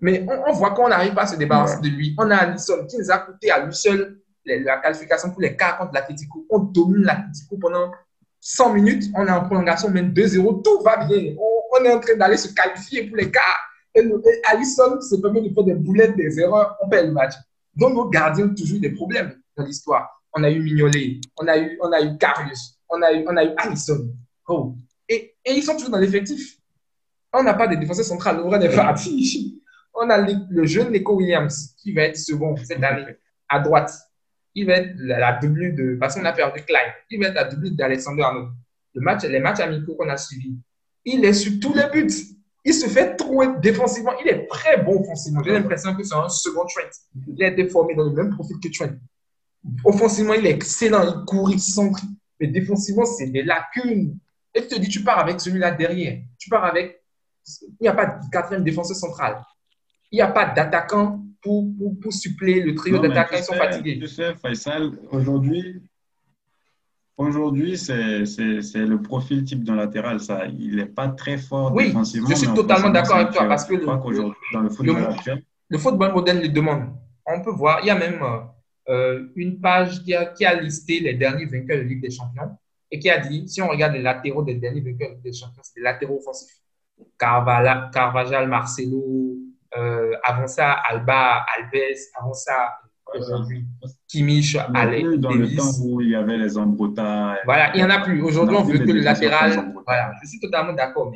Mais on, voit qu'on n'arrive pas à se débarrasser de lui. On a Alisson qui nous a coûté à lui seul la qualification pour les quarts contre l'Atletico. On domine l'Atletico pendant 100 minutes. On est en prolongation, même 2-0. Tout va bien. On, on est en train d'aller se qualifier pour les quarts. Et, et Allison se permet de faire des boulettes, des erreurs, on perd le match. Donc, nos gardiens ont toujours des problèmes dans l'histoire. On a eu Mignolet, on a eu, on a eu Carius, on a eu, on a eu Allison. Oh. Et, et, ils sont toujours dans l'effectif. On n'a pas de défenseur central, le vrai est parti. On a le, jeune Nico Williams qui va être second cette année à droite. Il va être la, double de. Parce qu'on a perdu Klein. Il va être la double d'Alexander Arnold. Le match, les matchs amicaux qu'on a suivis, il est sur tous les buts il se fait trouver défensivement. Il est très bon offensivement. J'ai l'impression que c'est un second Trent. Il a été formé dans le même profil que Trent. Offensivement, il est excellent. Il court, il centre. Mais défensivement, c'est des lacunes. Et tu te dis, tu pars avec celui-là derrière. Tu pars avec. Il n'y a pas de quatrième défenseur central. Il n'y a pas d'attaquant pour, pour, pour, suppléer le trio d'attaquants. Ils sont fatigués. Tu sais, Faisal, aujourd'hui, Aujourd'hui, c'est le profil type d'un latéral. Ça. Il n'est pas très fort oui, défensivement. Je suis totalement d'accord avec toi parce que le, dans le football actuel, le football moderne le demande. On peut voir, il y a même euh, une page qui a, qui a, listé les derniers vainqueurs de Ligue des Champions et qui a dit si on regarde les latéraux des derniers vainqueurs de Ligue des Champions, c'est des latéraux offensifs. Carvajal, Marcelo, euh, avant ça, Alba, Alves, avant ça, aujourd'hui. Kimmich, Alex, Dans le temps où il y avait les Ambrota. Voilà, il n'y en a plus. Aujourd'hui, on, veut que le latéral. Voilà, je suis totalement d'accord.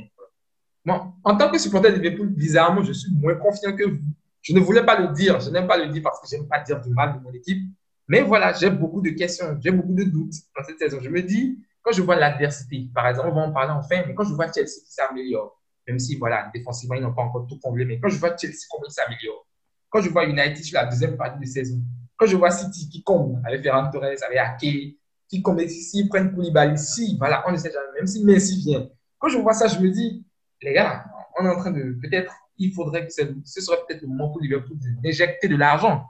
Mais en tant que supporter de Liverpool, bizarrement, je suis moins confiant que vous. Je ne voulais pas le dire. Je n'aime pas le dire parce que je n'aime pas dire du mal de mon équipe. Mais voilà, j'ai beaucoup de questions, j'ai beaucoup de doutes dans cette saison. Je me dis, quand je vois l'adversité, par exemple, on va en parler enfin, mais quand je vois Chelsea qui s'améliore, même si, voilà, défensivement, ils n'ont pas encore tout comblé, mais quand je vois Chelsea, comment ils s'améliorent, Quand je vois United sur la deuxième partie de saison, quand je vois City qui compte avec Ferran Torres, avec Ake, qui compte s'ils prennent Koulibaly, si, voilà, on ne sait jamais, même si Messi vient. Quand je vois ça, je me dis, les gars, on est en train de, peut-être, il faudrait que ce soit peut-être le moment pour Liverpool d'injecter de l'argent.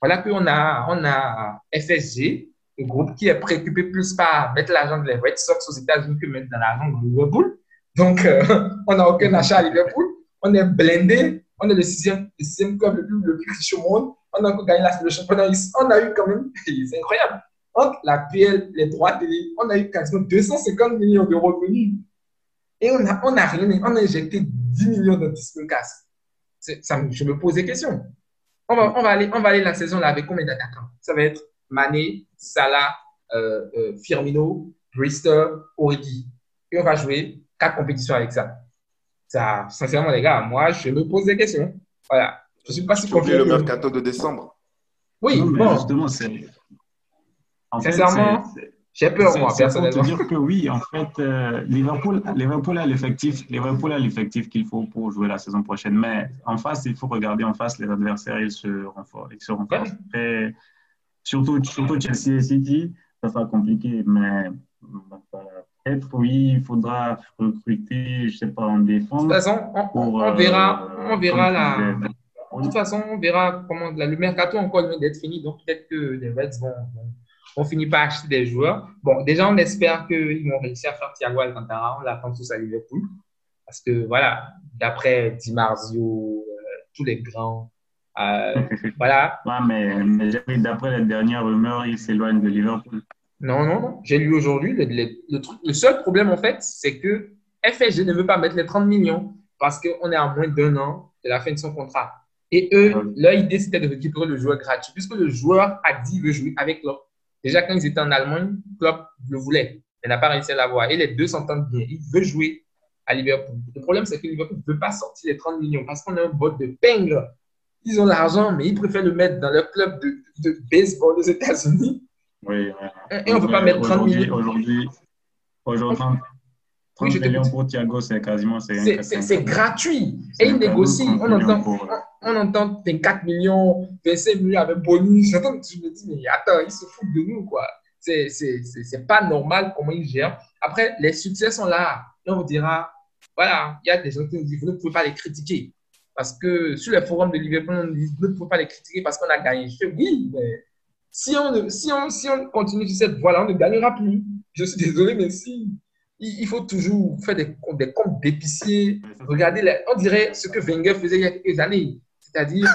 Voilà qu'on a, on a FSG, le groupe qui est préoccupé plus par mettre l'argent de les Red Sox aux États-Unis que mettre dans l'argent de Liverpool. Donc, euh, on n'a aucun achat à Liverpool. On est blindé. On est le sixième, le sixième club le plus, le plus riche au monde. On a encore gagné le championnat. On a eu quand même, c'est incroyable. Entre la PL, les droits télé, on a eu quasiment 250 millions de revenus. Et on n'a on a rien, on a injecté 10 millions dans casse. Ça, je me pose des questions. On va, on, va aller, on va aller la saison là avec combien d'attaquants? Ça va être Mané, Salah, euh, euh, Firmino, Bristol, Origi. Et on va jouer quatre compétitions avec ça. Ça, sincèrement, les gars, moi, je me pose des questions. Voilà. Je suis pas si confiant. le mercato de décembre. Oui, bon. Justement, c'est. Sincèrement, j'ai peur, moi, personnellement. Pour te dire que oui, en fait, euh, Liverpool, Liverpool a l'effectif, Liverpool a l'effectif qu'il faut pour jouer la saison prochaine. Mais en face, il faut regarder en face les adversaires, ils se renforcent. Ils se renforcent. surtout, surtout Chelsea et City, ça sera compliqué. Mais peut-être, oui, il faudra recruter, je sais pas, en défense. De toute façon, on, verra, on verra euh, la. De toute façon, on verra comment le mercato encore loin d'être fini. Donc, peut-être que les Reds vont, vont, finir par acheter des joueurs. Bon, déjà, on espère qu'ils vont réussir à faire Thiago Alcantara. On l'attend tous à Liverpool. Parce que, voilà, d'après Di Marzio, euh, tous les grands, euh, voilà. Ouais, mais, mais d'après les dernières rumeurs, il s'éloigne de Liverpool. Non, non, non. J'ai lu aujourd'hui. Le, le, seul problème, en fait, c'est que FSG ne veut pas mettre les 30 millions parce qu'on est à moins d'un an de la fin de son contrat. Et eux, leur idée, c'était de récupérer le joueur gratuit, puisque le joueur a dit qu'il veut jouer avec Klopp. Déjà, quand ils étaient en Allemagne, Klopp le voulait. Il n'a pas réussi à l'avoir. Et les deux s'entendent bien. Il veut jouer à Liverpool. Le problème, c'est que Liverpool ne veut pas sortir les 30 millions parce qu'on a un bot de pingre. Ils ont l'argent, mais ils préfèrent le mettre dans leur club de, de baseball aux États-Unis oui, Et on ne peut pas mettre 30 millions. Aujourd'hui, aujourd'hui 30 millions pour Thiago, c'est quasiment. C'est gratuit. Et il négocie. On entend, on, entend 24 millions, 25 millions avec bonus. Je me dis, mais attends, ils se foutent de nous, quoi. C'est pas normal comment ils gèrent. Après, les succès sont là. Et on vous dira, voilà, il y a des gens qui nous disent, vous ne pouvez pas les critiquer. Parce que sur les forums de Liverpool, on dit, vous ne pouvez pas les critiquer parce qu'on a gagné. Je fais, oui, mais si on, si on, si on continue sur cette voie-là, on ne gagnera plus. Je suis désolé, mais si. Il faut toujours faire des, des comptes d'épicier. Regardez, on dirait ce que Wenger faisait il y a quelques années. C'est-à-dire.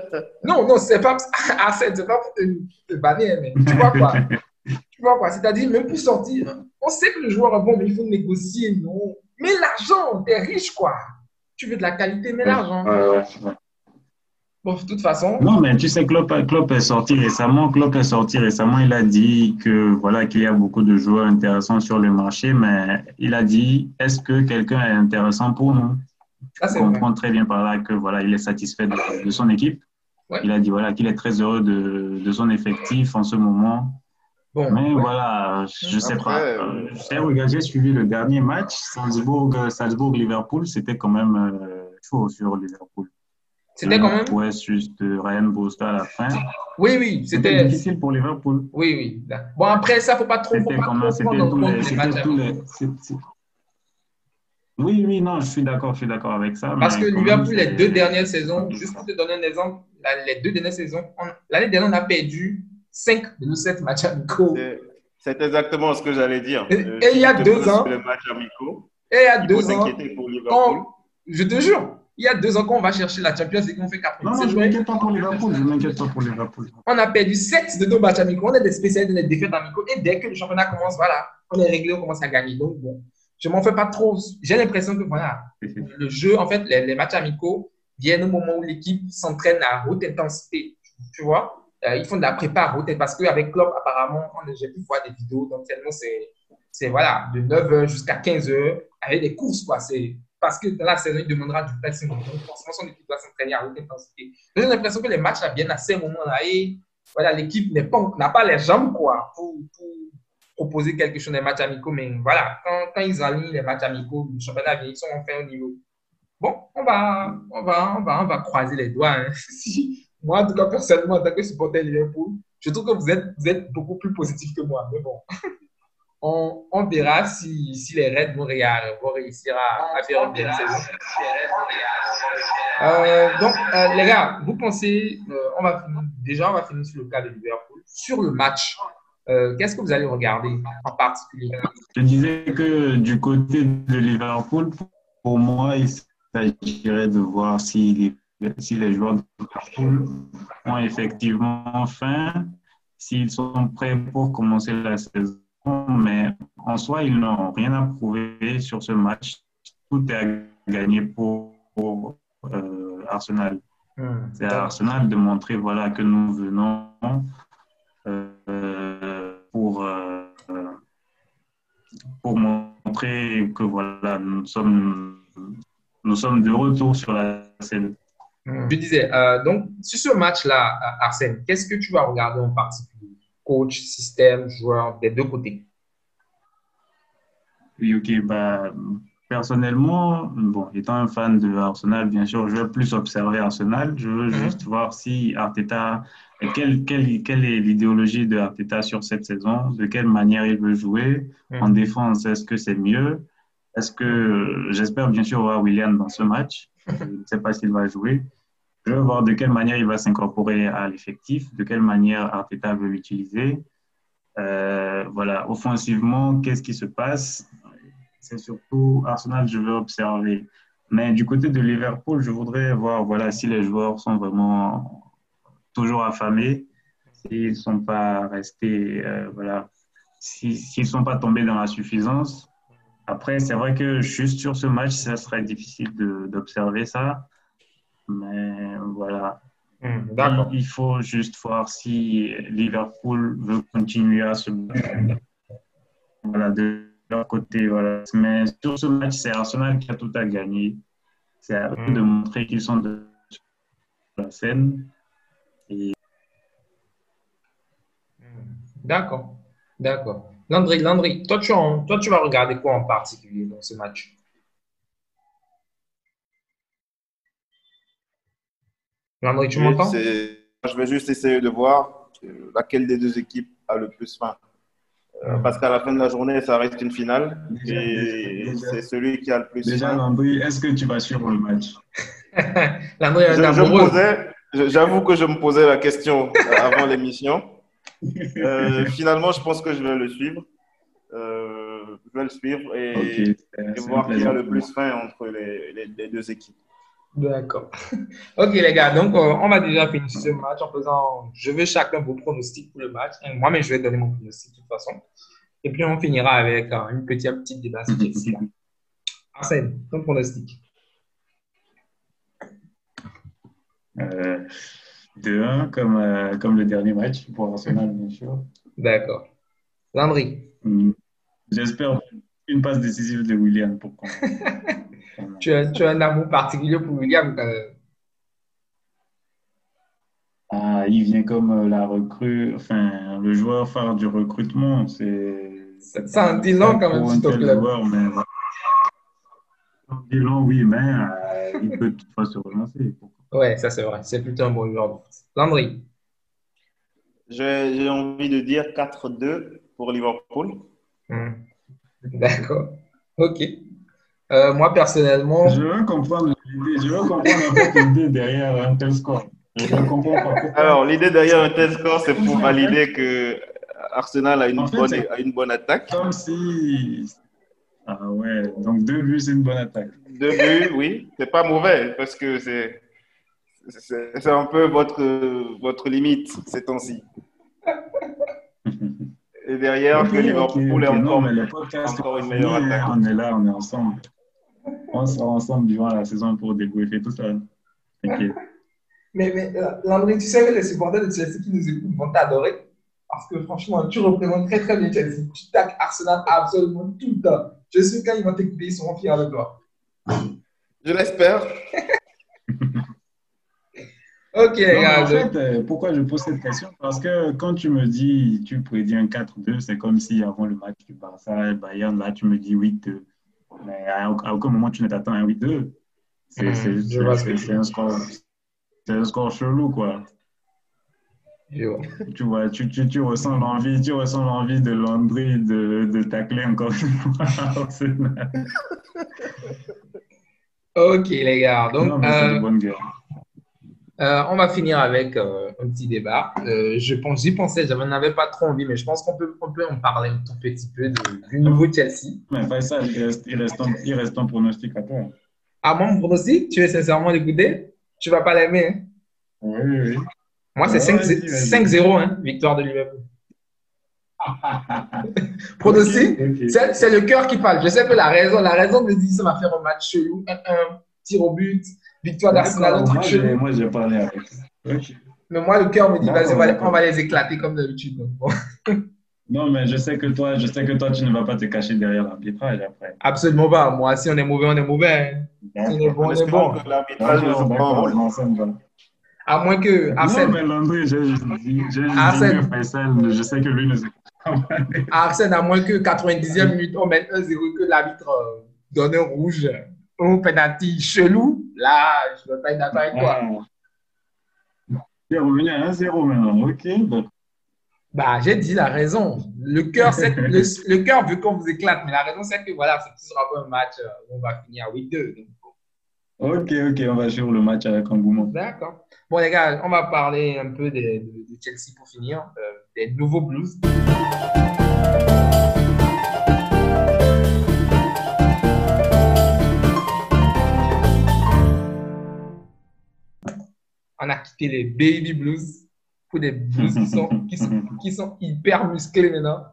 non, non, c'est pas. Ah, c'est pas pour te, te banner, mais tu vois quoi? tu vois quoi? C'est-à-dire, même pour sortir, on sait que le joueur est bon, mais il faut négocier, non. Mais l'argent, t'es riche, quoi. Tu veux de la qualité, mais l'argent. Bon, de toute façon. Non, mais tu sais, Klopp, Klopp est sorti récemment. Klopp est sorti récemment. Il a dit que voilà qu'il y a beaucoup de joueurs intéressants sur le marché, mais il a dit est-ce que quelqu'un est intéressant pour nous? Tu comprends très bien par là que voilà il est satisfait de, son équipe. Il a dit voilà qu'il est très heureux de, de, son effectif en ce moment. Bon, mais voilà, je ne sais pas. Euh, j'ai suivi le dernier match, Salzbourg, Salzbourg Liverpool, c'était quand même euh, chaud sur Liverpool. C'était quand même. Ouais, juste Ryan Bosta à la fin. Oui, oui, c'était. difficile pour Liverpool. Oui, oui. Bon, après, ça, faut pas trop. C'était comment C'était tous les. Oui, oui, non, je suis d'accord, je suis d'accord avec ça. Parce que Liverpool, les deux dernières saisons, juste pour te donner un exemple, les deux dernières saisons, l'année dernière, on a perdu 5 de nos 7 matchs amicaux. C'est exactement ce que j'allais dire. Et, il y a deux ans. Les matchs amicaux. Et il y a deux ans. Pour je te jure, il y a deux ans, quand on va chercher la Champions League, on fait 4 Non, non, je ne m'inquiète pas pour Liverpool. Je m'inquiète pas pour Liverpool. On a perdu 7 de nos matchs amicaux. On est des spécialistes des défaites amicaux. Et dès que le championnat commence, voilà, on est réglé, on commence à gagner. Donc, bon, je m'en fais pas trop. J'ai l'impression que, voilà, le jeu, en fait, les, matchs amicaux viennent au moment où l'équipe s'entraîne à haute intensité. Tu vois euh, Ils font de la prépa à haute intensité. Parce qu'avec Klopp, apparemment, j'ai pu voir des vidéos d'entraînement. C'est, voilà, de 9h jusqu'à 15h avec des courses, quoi. C'est parce que dans la saison, il demandera du pressing. Donc, forcément, son équipe doit s'entraîner à haute intensité. J'ai l'impression que les matchs viennent à ces moments-là et voilà, l'équipe n'a pas, pas les jambes quoi, pour, proposer quelque chose des matchs amicaux. Mais voilà, quand, quand ils alignent les matchs amicaux, le championnat vient, ils sont enfin au niveau. bon, on va, on va, on va, on va croiser les doigts. Hein. moi, en tout cas, personnellement, en tant que supporter Liverpool, je trouve que vous êtes, vous êtes beaucoup plus positif que moi. Mais bon, on, verra si, si, les Reds vont, réussir à, à faire une bonne saison. Euh, donc, euh, les gars, vous pensez, euh, on va déjà, on va finir sur le cas de Liverpool. Sur le match, qu'est-ce que vous allez regarder en particulier? Je disais que du côté de Liverpool, pour moi, il s'agirait de voir si les, si les joueurs de Liverpool ont effectivement faim, s'ils sont prêts pour commencer la saison. Mais en soi, ils n'ont rien à prouver sur ce match. Tout est à gagner pour, euh, Arsenal. Hmm. C'est à Arsenal de montrer voilà, que nous venons. Euh, pour, euh, pour montrer que voilà, nous sommes, nous sommes de retour sur la scène. Je disais, euh, donc, sur ce match-là, Arsène, qu'est-ce que tu vas regarder en particulier? Coach, système, joueur, des deux côtés Oui, ok. Bah, personnellement, bon, étant un fan de Arsenal, bien sûr, je veux plus observer Arsenal. Je veux mhm. juste voir si Arteta quelle, quelle, quelle est l'idéologie de Arteta sur cette saison De quelle manière il veut jouer En hmm. défense, est-ce que c'est mieux? Est-ce que, j'espère bien sûr voir William dans ce match. Je ne sais pas s'il va jouer. Je veux voir de quelle manière il va s'incorporer à l'effectif, de quelle manière Arteta veut l'utiliser. Euh, voilà, offensivement, qu'est-ce qui se passe? C'est surtout Arsenal, je veux observer. Mais du côté de Liverpool, je voudrais voir voilà, si les joueurs sont vraiment toujours affamés, s'ils ne sont pas restés, euh, voilà, s'ils ne sont pas tombés dans la suffisance. Après, c'est vrai que juste sur ce match, ça serait difficile d'observer ça. Mais voilà. Hmm, il, faut juste voir si Liverpool veut continuer à se voilà, de leur côté. Voilà. Mais sur ce match, c'est Arsenal qui a tout à gagner. C'est à eux de hmm. montrer qu'ils sont de la scène. D'accord, d'accord. Landry, Landry, toi tu, toi, tu vas regarder quoi en particulier dans ce match? Landry, tu m'entends? Je vais juste essayer de voir laquelle des deux équipes a le plus faim. Euh, parce qu'à la fin de la journée, ça reste une finale. et c'est celui qui a le plus Déjà, Landry, est-ce que tu vas suivre le match? Landry, J'avoue que je me posais la question avant l'émission. Euh, finalement, je pense que je vais le suivre. Euh, je vais le suivre et, voir qui a le plus faim entre les, les, deux équipes. D'accord. Ok, les gars, donc euh, on va déjà finir ce match en faisant. Je veux chacun vos pronostics pour le match. Moi-même, je vais donner mon pronostic de toute façon. Et puis, on finira avec une petite, petite débat Arsène, ton pronostic. Euh, 2-1 comme, euh, comme le dernier match pour Arsenal, bien sûr. D'accord. Landry hmm. J'espère une passe décisive de William pour tu, as, tu as un amour particulier pour William Ah, il vient comme euh, la recrue, enfin, le joueur phare du recrutement. C'est. Ça en dit long quand même, s'il te plaît. Joueur, mais... Ça en dit long, oui, mais euh, il peut toutefois se relancer. Ouais, ça c'est vrai. C'est plutôt un bon joueur. Landry J'ai envie de dire 4-2 pour Liverpool. Hmm. D'accord. Ok. Euh, moi, personnellement. Je veux comprendre l'idée. Je veux comprendre l'idée derrière un tel score. Je comprends pas Alors, l'idée derrière un tel score, c'est pour valider que Arsenal a une, bonne, a une bonne attaque. Comme si. Ah ouais, donc deux buts, c'est une bonne attaque. Deux buts, oui. C'est pas mauvais parce que c'est c'est un peu votre, votre limite ces temps-ci. Et derrière, que Liverpool est encore, mais le podcast encore une meilleure attaque. On est là, on est ensemble. On sera ensemble durant la saison pour débriefer tout ça. Mais, mais euh, Landry, tu sais que les supporters de Chelsea qui nous écoutent vont t'adorer. Parce que franchement, tu représentes très très bien Chelsea. Tu tacs Arsenal absolument tout le temps. Je suis quand ils vont t'écouter, ils seront fiers de toi. Je l'espère. Ok, En fait, euh, pourquoi je pose cette question? Parce que quand tu me dis, tu prédis un 4-2, c'est comme si avant le match du Barça et Bayern, là, tu me dis 8-2. Mais à, aucun moment, tu ne t'attends à un 8-2. C'est un score, un score chelou, quoi. Tu vois, tu, tu, tu ressens l'envie, tu ressens l'envie de Landry de, de tacler encore une fois Ok, les gars. Donc, euh, euh, on va finir avec euh, un petit débat. je pense, j'y pensais, je n'en avais pas trop envie, mais je pense qu'on peut, on peut en parler un tout petit peu du nouveau Chelsea. Mais ça, il reste, il reste, un, il reste un pronostic à toi. Ah, mon pronostic? Tu veux sincèrement l'écouter? Tu ne vas pas l'aimer hein? Oui, oui. Moi, c'est 5-0, hein, victoire de Liverpool. Pronostic, c'est le cœur qui parle. Je sais que la raison, la raison me dit ça va faire un match chelou, un, un tir au but, victoire d'Arsenal, truc chelou. Moi, j'ai parlé avec. Mais moi, le cœur me dit, vas-y, on, va les éclater comme d'habitude. Non, mais je sais que toi, je sais que toi, tu ne vas pas te cacher derrière l'arbitrage après. Absolument pas. Moi, si on est mauvais, on est mauvais. Si on est bon, on est bon. L'arbitrage ne joue pas un rôle. À moins que Arsène. Non, mais Landry, j'ai Arsène. Faisal, je sais que lui ne sait pas. Arsène, à moins que 90e minute, on mette 1-0 que l'arbitre euh, donne un rouge, un penalty chelou, là, je ne veux pas être d'accord avec toi. Tu es revenu à 1-0 maintenant, ok. Bah, j'ai dit la raison. Le cœur, le, le cœur veut qu'on vous éclate, mais la raison, c'est que voilà, ce sera pas un match euh, où on va finir à 8-2. Ok, ok, on va suivre le match avec engouement. D'accord. Bon, les gars, on va parler un peu de, de, Chelsea pour finir, euh, des nouveaux Blues. On a quitté les Baby Blues pour des Blues qui sont, qui sont, qui sont hyper musclés maintenant.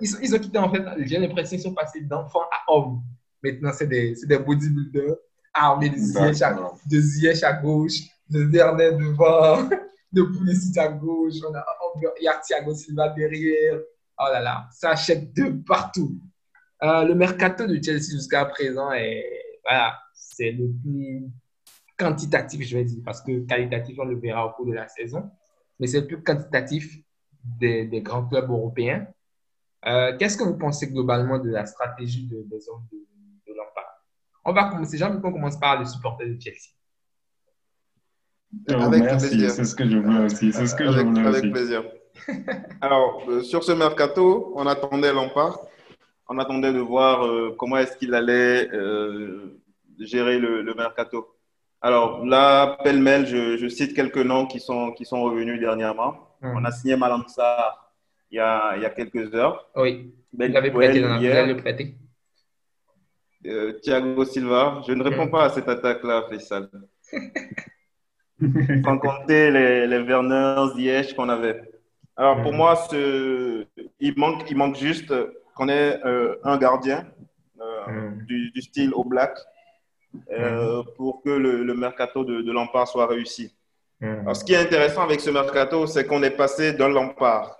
Ils, sont, ils ont quitté, en fait, j'ai l'impression qu'ils sont passés d'enfants à hommes. Maintenant, c'est des, des bodybuilders armé de Ziyech à, de Ziyech à gauche, de Vernet devant, de Pulisic à gauche, on a, il y a Thiago Silva derrière. Oh là là, ça achète de partout. Euh, le mercato de Chelsea jusqu'à présent est, voilà, c'est le plus quantitatif, je vais dire, parce que qualitatif, on le verra au cours de la saison, mais c'est le plus quantitatif des, des grands clubs européens. Euh, Qu'est-ce que vous pensez globalement de la stratégie de, des hommes de, on va commencer. Jean, on commence par les supporters de Chelsea. Oh, avec plaisir. C'est ce que je voulais aussi. C'est ce que avec, je voulais avec plaisir. Alors, euh, sur ce mercato, on attendait Lampard. On attendait de voir euh, comment est-ce qu'il allait euh, gérer le, mercato. Alors là, pêle-mêle, je, cite quelques noms qui sont, qui sont revenus dernièrement. Hum. On a signé Malamsa il y a, il y a quelques heures. Oui, ben, il avait prêté, il prêté. Euh, Thiago Silva. Je ne réponds pas à cette attaque-là, Faisal. Sans compter les, les Werner, Ziyech qu'on avait. Alors pour moi, ce, il, manque, il manque juste qu'on ait euh, un gardien euh, du, du, style au black pour que le, le mercato de, de Lampard soit réussi. Alors, ce qui est intéressant avec ce mercato, c'est qu'on est passé d'un Lampard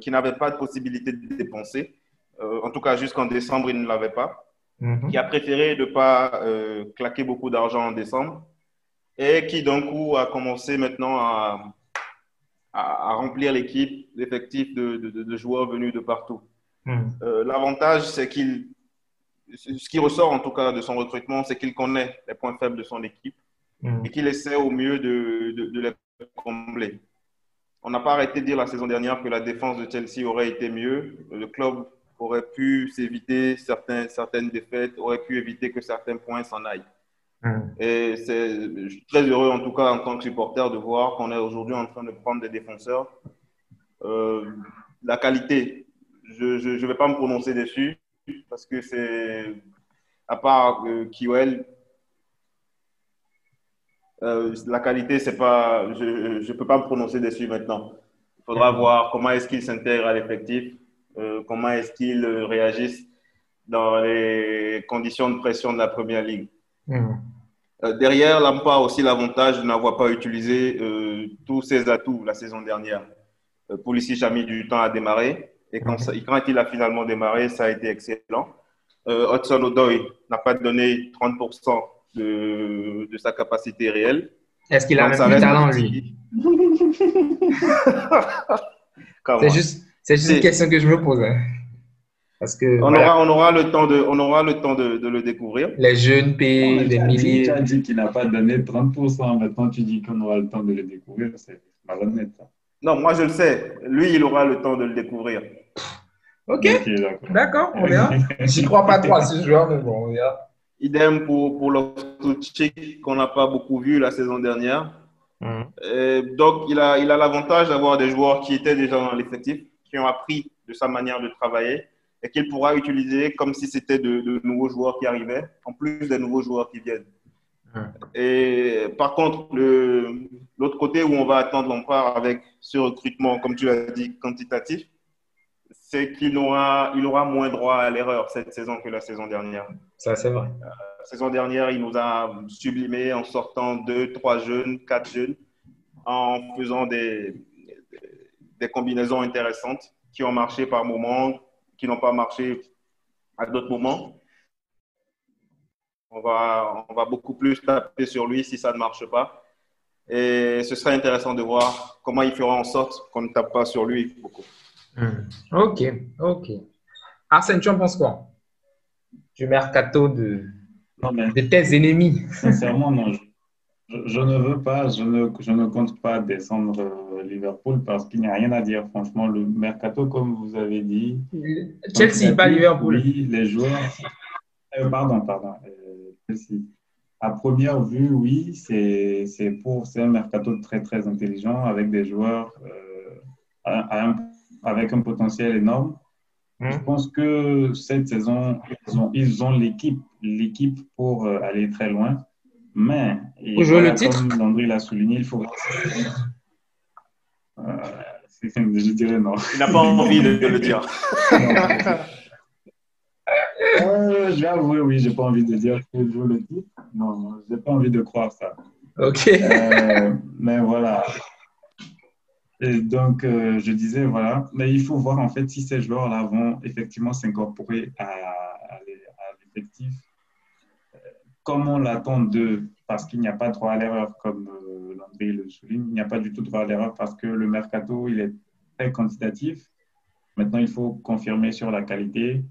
qui n'avait pas de possibilité de dépenser. en tout cas, jusqu'en décembre, il ne l'avait pas. Mhm. qui a préféré ne pas euh, claquer beaucoup d'argent en décembre et qui d'un coup a commencé maintenant à, à, remplir l'équipe, l'effectif de, de, joueurs venus de partout. Mhm. Euh, l'avantage, c'est qu'il, ce qui ressort en tout cas de son recrutement, c'est qu'il connaît les points faibles de son équipe mhm. et qu'il essaie au mieux de, de les combler. On n'a pas arrêté de dire la saison dernière que la défense de Chelsea aurait été mieux. Le club aurait pu s'éviter certaines défaites, aurait pu éviter que certains points s'en aillent. Hmm. Et je suis très heureux, en tout cas, en tant que supporter, de voir qu'on est aujourd'hui en train de prendre des défenseurs. Euh, la qualité, je ne vais pas me prononcer dessus parce que c'est, à part euh, Kiwell, euh, la qualité, c'est pas, je ne peux pas me prononcer dessus maintenant. Il faudra voir comment est-ce qu'il s'intègre à l'effectif. Euh, comment est-ce qu'ils euh, réagissent dans les conditions de pression de la première ligue. Hmm. Derrière, Lampa a aussi l'avantage de n'avoir pas utilisé tous ses atouts la saison dernière. Pulisic a mis du temps à démarrer et quand, quand, il a finalement démarré, ça a été excellent. Hudson O'Doy n'a pas donné 30% de, de, sa capacité réelle. Est-ce qu'il a un talent, lui C'est juste, c'est juste une question que je me pose. Hein. Parce que, on, aura, on, aura le temps de, on aura le temps de, de le découvrir. Les jeunes pays, les milliers. Tu as dit qu'il n'a pas donné 30%. Maintenant, tu dis qu'on aura le temps de le découvrir. C'est malhonnête. Non, moi, je le sais. Lui, il aura le temps de le découvrir. Ok. D'accord, on verra. J'y crois pas trop à ce joueur, mais bon, on verra. Idem pour, pour qu'on n'a pas beaucoup vu la saison dernière. Mhm. donc, il a il a l'avantage d'avoir des joueurs qui étaient déjà dans l'effectif, qui ont appris de sa manière de travailler et qu'il pourra utiliser comme si c'était de, nouveaux joueurs qui arrivaient, en plus des nouveaux joueurs qui viennent. Et par contre, l'autre côté où on va attendre l'empare avec ce recrutement, comme tu l'as dit, quantitatif, c'est qu'il aura, il aura moins droit à l'erreur cette saison que la saison dernière. Ça, c'est vrai. Euh, la saison dernière, il nous a sublimé en sortant deux, trois jeunes, quatre jeunes, en faisant des, des combinaisons intéressantes qui ont marché par moments, qui n'ont pas marché à d'autres moments. On va, on va beaucoup plus taper sur lui si ça ne marche pas. Et ce serait intéressant de voir comment il fera en sorte qu'on ne tape pas sur lui beaucoup. Hmm. Ok, ok. Arsène, tu en penses quoi? Du mercato de, de tes ennemis Sincèrement, non. Je, ne veux pas, je ne, je ne compte pas descendre euh, Liverpool parce qu'il n'y a rien à dire. Franchement, le mercato, comme vous avez dit. Chelsea, pas Liverpool. Oui, les joueurs. Euh, pardon, pardon. Euh, Chelsea. À première vue, oui, c'est pour c'est un mercato très très intelligent avec des joueurs à, à un avec un potentiel énorme. Je hmm. pense que cette saison, ils ont l'équipe l'équipe pour euh, aller très loin. Mais, jouer le titre comme Landry l'a souligné, il faut. Euh, je dirais non. Il n'a pas envie de, le dire. euh, je vais avouer, oui, j'ai pas envie de dire qu'il joue le titre. Non, j'ai pas envie de croire ça. Ok. Euh, mais voilà, et donc, euh, je disais, voilà, mais il faut voir en fait si ces joueurs-là vont effectivement s'incorporer à, l'effectif. Comme on l'attend d'eux, parce qu'il n'y a pas droit à l'erreur, comme Landry le souligne, il n'y a pas du tout droit à l'erreur parce que le mercato, il est très quantitatif. Maintenant, il faut confirmer sur la qualité.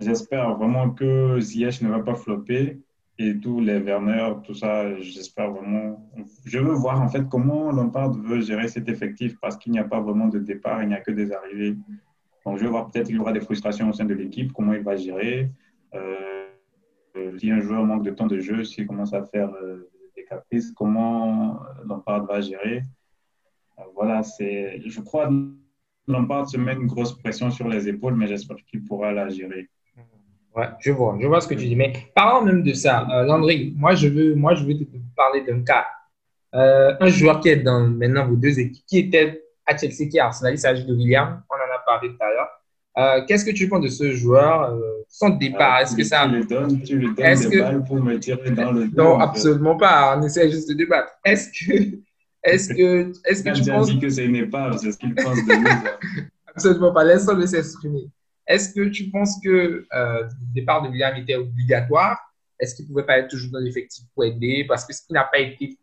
J'espère vraiment que Ziyech ne va pas flopper et tous les Werner, tout ça, j'espère vraiment. Je veux voir en fait comment Lampard veut gérer cet effectif parce qu'il n'y a pas vraiment de départ, il n'y a que des arrivées. Donc je veux voir peut-être qu'il y aura des frustrations au sein de l'équipe, comment il va gérer. Euh, si un joueur manque de temps de jeu, s'il commence à faire euh, des caprices, comment Lampard va gérer. Euh, voilà, c'est. Je crois que Lampard se met une grosse pression sur les épaules, mais j'espère qu'il pourra la gérer. Ouais, je vois, je vois ce que tu dis. Mais parlons même de ça, euh, Landry, moi je veux, moi je veux te parler d'un cas. Euh, un joueur qui est dans maintenant vos deux équipes, qui était à Chelsea, qui est Arsenal, il s'agit de William. On en a parlé tout à l'heure. Euh, Qu'est-ce que tu penses de ce joueur euh, Son départ, ah, est-ce que ça. Tu lui donnes, tu lui donnes des que... balles pour me tirer dans le dos. Non, absolument pas. On essaie juste de débattre. Est-ce que. Est-ce que, est-ce que tu penses. dit que c'est une épave, c'est ce qu'il pense de nous. absolument pas. Laisse-le s'exprimer. Est-ce que tu penses que euh, le départ de William était obligatoire? Est-ce qu'il ne pouvait pas être toujours dans l'effectif pour aider? Parce que ce qui n'a pas été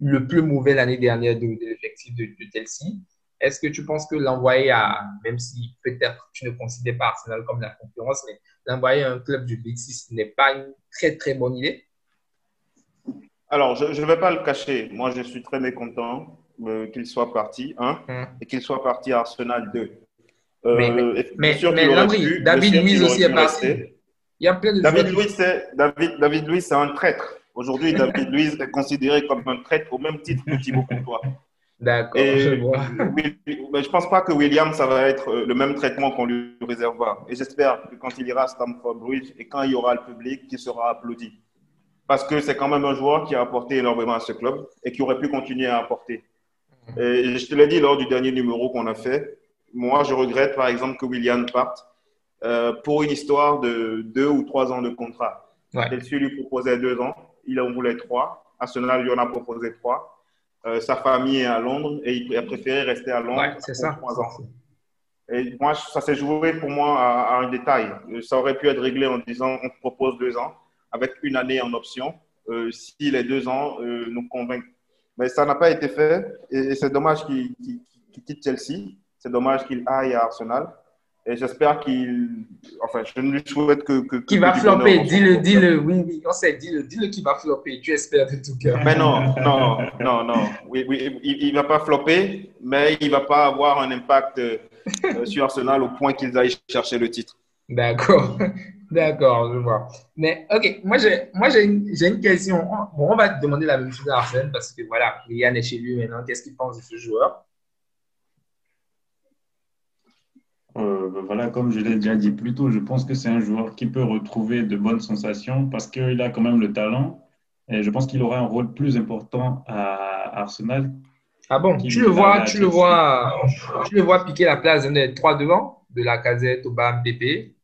le plus mauvais l'année dernière de, l'effectif de, Chelsea. Est-ce que tu penses que l'envoyer à, même si peut-être tu ne considères pas Arsenal comme la concurrence, mais l'envoyer à un club du Big Six n'est pas une très très bonne idée? Alors, je ne vais pas le cacher. Moi, je suis très mécontent euh, qu'il soit parti, un, hum. et qu'il soit parti à Arsenal, deux mais, euh, mais, mais David Luiz aussi est parti. Il y a plein de David Luiz, David, David Luiz, c'est un traître. Aujourd'hui, David Luiz est considéré comme un traître au même titre que Thibaut Courtois. D'accord, je vois. Mais je pense pas que William, ça va être euh, le même traitement qu'on lui réservera. Et j'espère que quand il ira à Stamford Bridge et quand il y aura le public, qui sera applaudi. Parce que c'est quand même un joueur qui a apporté énormément à ce club et qui aurait pu continuer à apporter. Mm. Et je te l'ai dit lors du dernier numéro qu'on a fait, moi, je regrette par exemple que William parte euh, pour une histoire de deux ou trois ans de contrat. Ouais. Chelsea lui proposait deux ans, il en voulait trois. Arsenal lui en a proposé trois. Euh, sa famille est à Londres et il a préféré rester à Londres pour ça. trois ans. Et moi, ça s'est joué pour moi à, un détail. Ça aurait pu être réglé en disant on propose deux ans avec une année en option euh, si les deux ans nous convainquent. Mais ça n'a pas été fait et, c'est dommage qu'il quitte Chelsea. C'est dommage qu'il aille à Arsenal. Et j'espère qu'il. Enfin, je ne lui souhaite que. que qui va flopper, dis-le, dis-le, oui, oui, on sait, dis-le, dis-le qui va flopper, tu espères de tout cœur. Mais non, non, non, non. Oui, oui, il ne va pas flopper, mais il ne va pas avoir un impact euh, sur Arsenal au point qu'ils aillent chercher le titre. D'accord, d'accord, je vois. Mais ok, moi j'ai, moi j'ai une, une, question. Bon, on va te demander la même chose à Arsène parce que voilà, Yann est chez lui maintenant. Qu'est-ce qu'il pense de ce joueur? Euh, voilà, comme je l'ai déjà dit plus tôt, je pense que c'est un joueur qui peut retrouver de bonnes sensations parce qu'il a quand même le talent et je pense qu'il aura un rôle plus important à Arsenal. Ah bon, tu le vois, tu le vois, tu le vois piquer la place d'un des trois devant, de la casette au bas BP,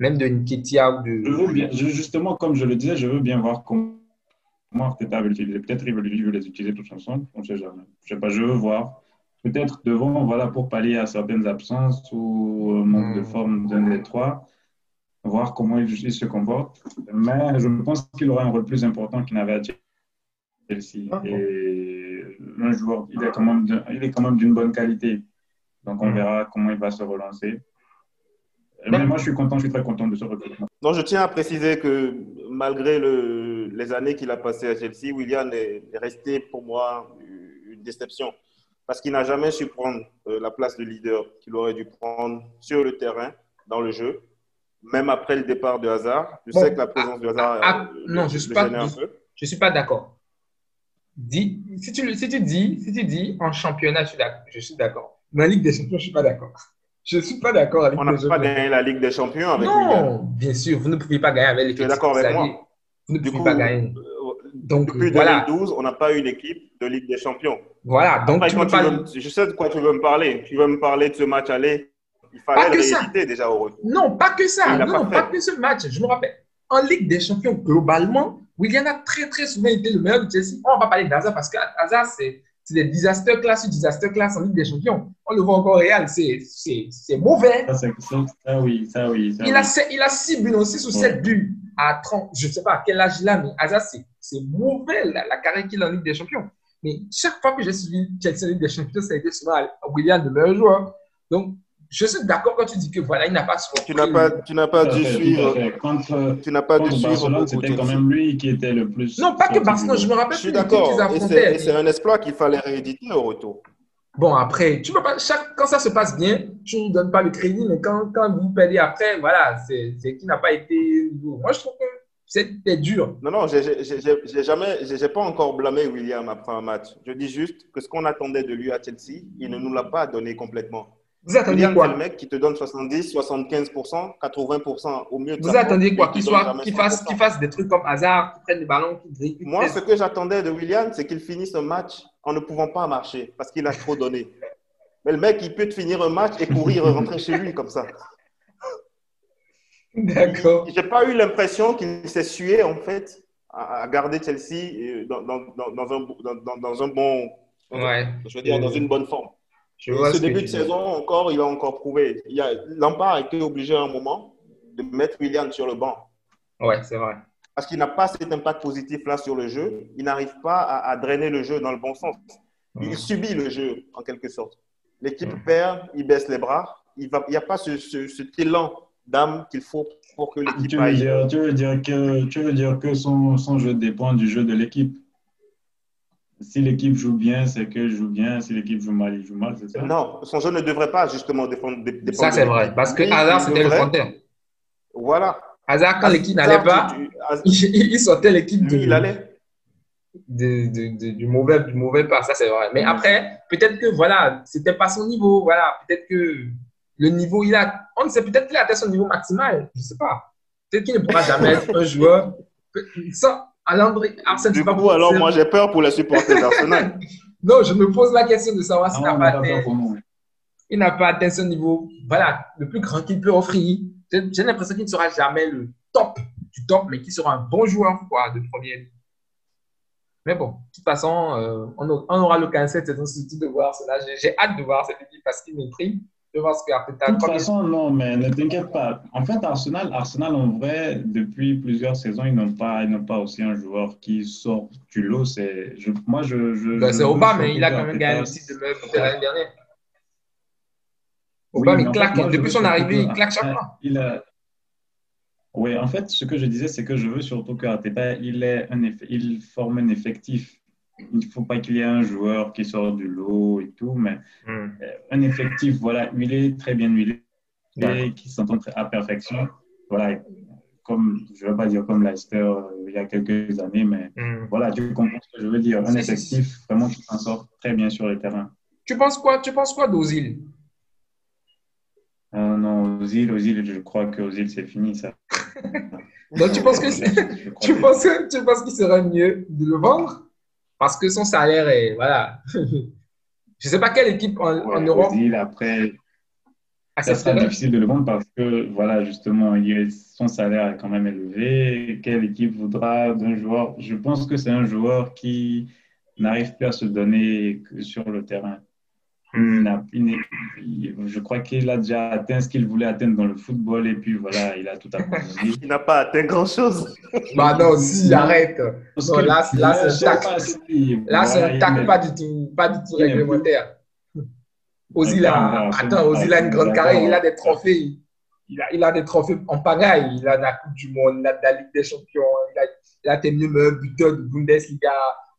même de Nketia ou de. Je veux bien, justement, comme je le disais, je veux bien voir comment Arteta va l'utiliser. Peut-être il veut les utiliser tous ensemble, on ne sait jamais. Je sais pas, je veux voir peut-être devant, voilà, pour pallier à certaines absences ou manque de hmm. forme d'un des trois, voir comment il, se comporte. Mais je pense qu'il aura un rôle plus important qu'il n'avait à Chelsea. Ah Et un joueur, il est quand même, il est quand même d'une bonne qualité. Donc on hmm. verra comment il va se relancer. Mais moi, je suis content, je suis très content de ce recrutement. Donc, je tiens à préciser que malgré le, les années qu'il a passées à Chelsea, William est resté pour moi une déception parce qu'il n'a jamais su prendre euh, la place de leader qu'il aurait dû prendre sur le terrain, dans le jeu, même après le départ de Hazard. Je sais que la présence de Hazard. Ah, euh, non, je ne suis, pas, je, suis pas d'accord. Si tu, si, tu dis, si tu dis en championnat, je suis d'accord. Mais en Ligue des Champions, je ne suis pas d'accord. Je ne suis pas d'accord On n'a pas gagné la Ligue des Champions avec Non, bien sûr, vous ne pouvez pas gagner avec l'équipe. Tu es d'accord avec moi Vous ne pouvez pas gagner. Donc, Depuis voilà. 2012, on n'a pas eu une équipe de Ligue des Champions. Voilà. Donc, tu je sais de quoi tu veux me parler. Tu veux me parler de ce match aller. Il fallait le rééditer déjà au retour. Non, pas que ça. Non, pas, que ce match. Je me rappelle. En Ligue des Champions, globalement, William a très, très souvent été le meilleur de Chelsea. On va pas parler d'Hazard parce qu'Hazard, c'est des disaster class sur disaster class en Ligue des Champions. On le voit encore au Real, c'est mauvais. Ça, ça, oui, ça oui. Ça, il, A, il a 6 buts, 6 ou 7 buts à 30, je ne sais pas à quel âge il a, mais Hazard, c'est mauvais la, carrière qu'il a en Ligue des Champions. Mais chaque fois que j'ai suivi Chelsea en Ligue des Champions, ça a été souvent William, le meilleur joueur. Donc, je suis d'accord quand tu dis que voilà, il n'a pas Tu n'as pas, tu n'as pas dû suivre. Contre, tu n'as pas dû suivre. C'était quand même lui qui était le plus. Non, pas que Barcelone. Je me rappelle. Je suis d'accord. Et c'est un exploit qu'il fallait rééditer au retour. Bon, après, tu peux pas, chaque, quand ça se passe bien, tu ne donnes pas le crédit, mais quand, quand vous perdez après, voilà, c'est qui n'a pas été. Moi, je trouve que c'était dur. Non, non, j'ai jamais, j'ai pas encore blâmé William après un match. Je dis juste que ce qu'on attendait de lui à Chelsea, il ne nous l'a pas donné complètement. Vous attendiez quoi le mec qui te donne 70, 75%, 80% au mieux. Vous attendiez quoi Qu'il qu fasse, qu fasse des trucs comme hasard, qu'il prenne des ballons, qu'il dribble. Moi, ce que j'attendais de William, c'est qu'il finisse un match en ne pouvant pas marcher parce qu'il a trop donné. Mais le mec, il peut te finir un match et courir et rentrer chez lui comme ça. D'accord. J'ai pas eu l'impression qu'il s'est sué en fait à, garder Chelsea dans, dans, dans, un, dans, un bon. Ouais. Je veux dire, dans une bonne forme ce, début de saison, encore, il a encore prouvé. Il a, Lampard a été obligé à un moment de mettre William sur le banc. Ouais, c'est vrai. Parce qu'il n'a pas cet impact positif-là sur le jeu. Il n'arrive pas à, drainer le jeu dans le bon sens. Il subit le jeu, en quelque sorte. L'équipe perd, il baisse les bras. Il n'y a pas ce, ce, cet élan d'âme qu'il faut pour que l'équipe tu, aille. tu veux dire que, tu veux dire que son, son jeu dépend du jeu de l'équipe si l'équipe joue bien, c'est que joue bien. Si l'équipe joue mal, il joue mal, c'est ça? Non, son jeu ne devrait pas justement dépendre. ça, c'est vrai. Parce que Hazard, c'était le frontière. Voilà. Hazard, quand l'équipe n'allait pas, il, sortait l'équipe de. Il allait. du, mauvais, du mauvais pas, ça c'est vrai. Mais après, peut-être que voilà, c'était pas son niveau. Voilà, peut-être que le niveau, il a. On ne sait peut-être qu'il a atteint son niveau maximal. Je ne sais pas. Peut-être qu'il ne pourra jamais être un joueur. Ça, Arsène, du coup, alors moi j'ai peur pour les supporters d'Arsenal. non, je me pose la question de savoir s'il n'a pas, atteint, il n'a pas atteint ce niveau, voilà, le plus grand qu'il peut offrir. J'ai l'impression qu'il ne sera jamais le top du top, mais qu'il sera un bon joueur quoi, de première Mais bon, de toute façon, euh, on, aura l'occasion cette saison de voir cela. J'ai hâte de voir cette équipe parce qu'il m'intrigue. De toute façon, non, mais ne t'inquiète pas. En fait, Arsenal, Arsenal, en vrai, depuis plusieurs saisons, ils n'ont pas, ils pas aussi un joueur qui sort du lot. C'est, je, moi, je. je ben, c'est Obama, mais il a quand même gagné aussi de l'année dernière. Aubame, il claque. Depuis son arrivée, il claque chaque fois. Il a... Oui, en fait, ce que je disais, c'est que je veux surtout que Arteta, il, est un il forme un effectif. Il ne faut pas qu'il y ait un joueur qui sort du lot et tout, mais hmm. euh, un effectif, voilà, huilé, très bien huilé, et qui s'entend à perfection. Voilà, comme, je ne veux pas dire comme Leicester euh, il y a quelques années, mais hmm. voilà, tu comprends ce que je veux dire. Un effectif vraiment qui s'en sort très bien sur le terrain. Tu penses quoi, tu penses quoi d'Ozil? Euh, Non, Ozil, Ozil, je crois que Ozil, c'est fini, ça. Donc, tu penses que tu penses, tu penses qu'il serait mieux de le vendre? Parce que son salaire est, voilà. je ne sais pas quelle équipe en, Europe. Après, ah, ça sera difficile de le vendre parce que, voilà, justement, son salaire est quand même élevé. Quelle équipe voudra d'un joueur? Je pense que c'est un joueur qui n'arrive plus à se donner sur le terrain. Hmm. je crois qu'il a déjà atteint ce qu'il voulait atteindre dans le football et puis voilà, il a tout abandonné. il n'a pas atteint grand-chose. bah non, si, arrête. là, là c'est un tac. Là, c'est un tac pas du tout, pas du tout réglementaire. Ozil a, attends, Ozil a une grande carrière, il a des trophées. Il a, il a des trophées en pagaille. Il a la Coupe du Monde, il a la Ligue des Champions, il a, il a été meilleur buteur de Bundesliga,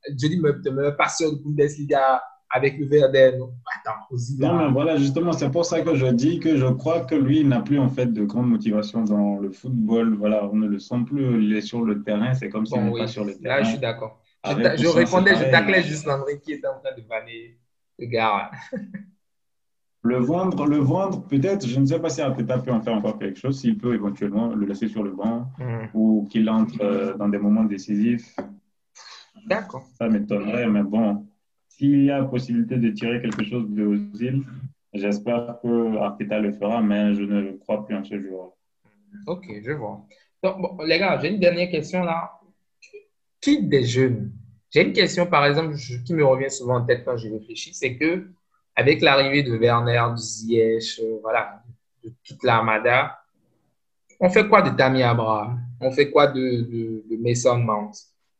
je dis meilleur passeur de Bundesliga avec le Verden. Attends, Ozil. Non, mais voilà, justement, c'est pour ça que je dis que je crois que lui n'a plus en fait de grande motivation dans le football. Voilà, on ne le sent plus. Il est sur le terrain, c'est comme s'il n'était pas sur le terrain. Là, je suis d'accord. Je, je répondais, je taclais juste Landry qui était en train de vanner le gars. Le vendre, le vendre, peut-être, je ne sais pas si Arteta peut en faire encore quelque chose, s'il peut éventuellement le laisser sur le banc hmm. ou qu'il entre euh, dans des moments décisifs. D'accord. Ça m'étonnerait, mais bon, s'il y a possibilité de tirer quelque chose de Ozil, j'espère que Arteta le fera, mais je ne crois plus en ce joueur. Ok, je vois. Donc, bon, les gars, j'ai une dernière question là. Qui des jeunes J'ai une question, par exemple, qui me revient souvent en tête quand je réfléchis, c'est que avec l'arrivée de Werner, de Ziyech, euh, voilà, de toute l'armada, on fait quoi de Tammy Abraham? On fait quoi de, de, Mason Mount?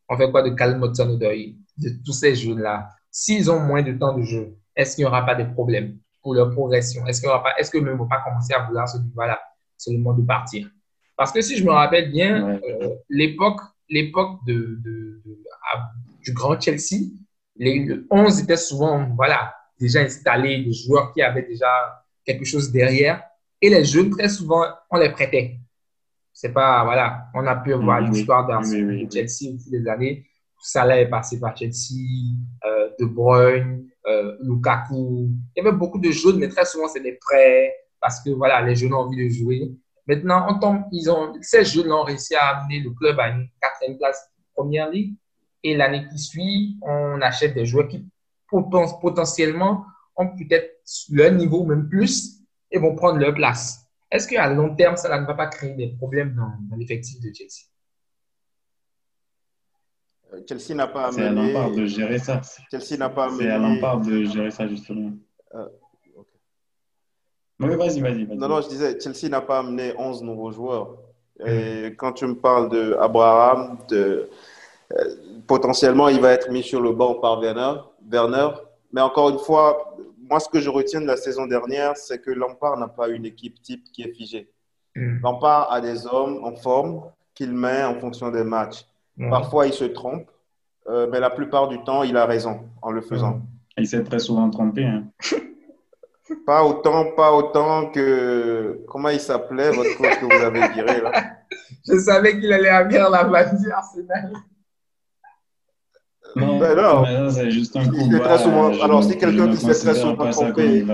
On fait quoi de Cal Odoi De tous ces jeunes-là? S'ils ont moins de temps de jeu, est-ce qu'il n'y aura pas de problèmes pour leur progression? Est-ce qu'il pas, est-ce que ne vont pas commencer à vouloir se dire, voilà, c'est le moment de partir? Parce que si je me rappelle bien, euh, l'époque, l'époque de, de, du grand Chelsea, les 11 étaient souvent, voilà, déjà installés, des joueurs qui avaient déjà quelque chose derrière. Et les jeunes, très souvent, on les prêtait. C'est pas, voilà, on a pu voir l'histoire d'un Chelsea au fil des années. Salah est passé par Chelsea, euh, De Bruyne, euh, Lukaku. Il y avait beaucoup de jeunes, mais très souvent, c'est des prêts parce que, voilà, les jeunes ont envie de jouer. Maintenant, on tombe, ils ont, ces jeunes ont réussi à amener le club à une quatrième place première ligue. Et l'année qui suit, on achète des joueurs qui potentiellement ont peut-être leur niveau, même plus, et vont prendre leur place. Est-ce qu'à long terme, ça ne va pas créer des problèmes dans, l'effectif de Chelsea? Chelsea n'a pas amené... C'est à Lampard de gérer ça. Chelsea n'a pas amené... C'est à Lampard de gérer ça, justement. Euh, Oui, vas-y, vas-y. non, non, je disais, Chelsea n'a pas amené 11 nouveaux joueurs. Et quand tu me parles d'Abraham, de, euh, potentiellement, il va être mis sur le banc par Werner. Werner. Mais encore une fois, moi, ce que je retiens de la saison dernière, c'est que Lampard n'a pas une équipe type qui est figée. Mm. Lampard a des hommes en forme qu'il met en fonction des matchs. Parfois, il se trompe, euh, mais la plupart du temps, il a raison en le faisant. Il s'est très souvent trompé. Hein. Pas autant, pas autant que. Comment il s'appelait, votre coach que vous avez viré là? Je savais qu'il allait avoir la magie Arsenal. Non, ben non. c'est juste un. Souvent... Alors, si quelqu'un qui s'est très souvent trompé,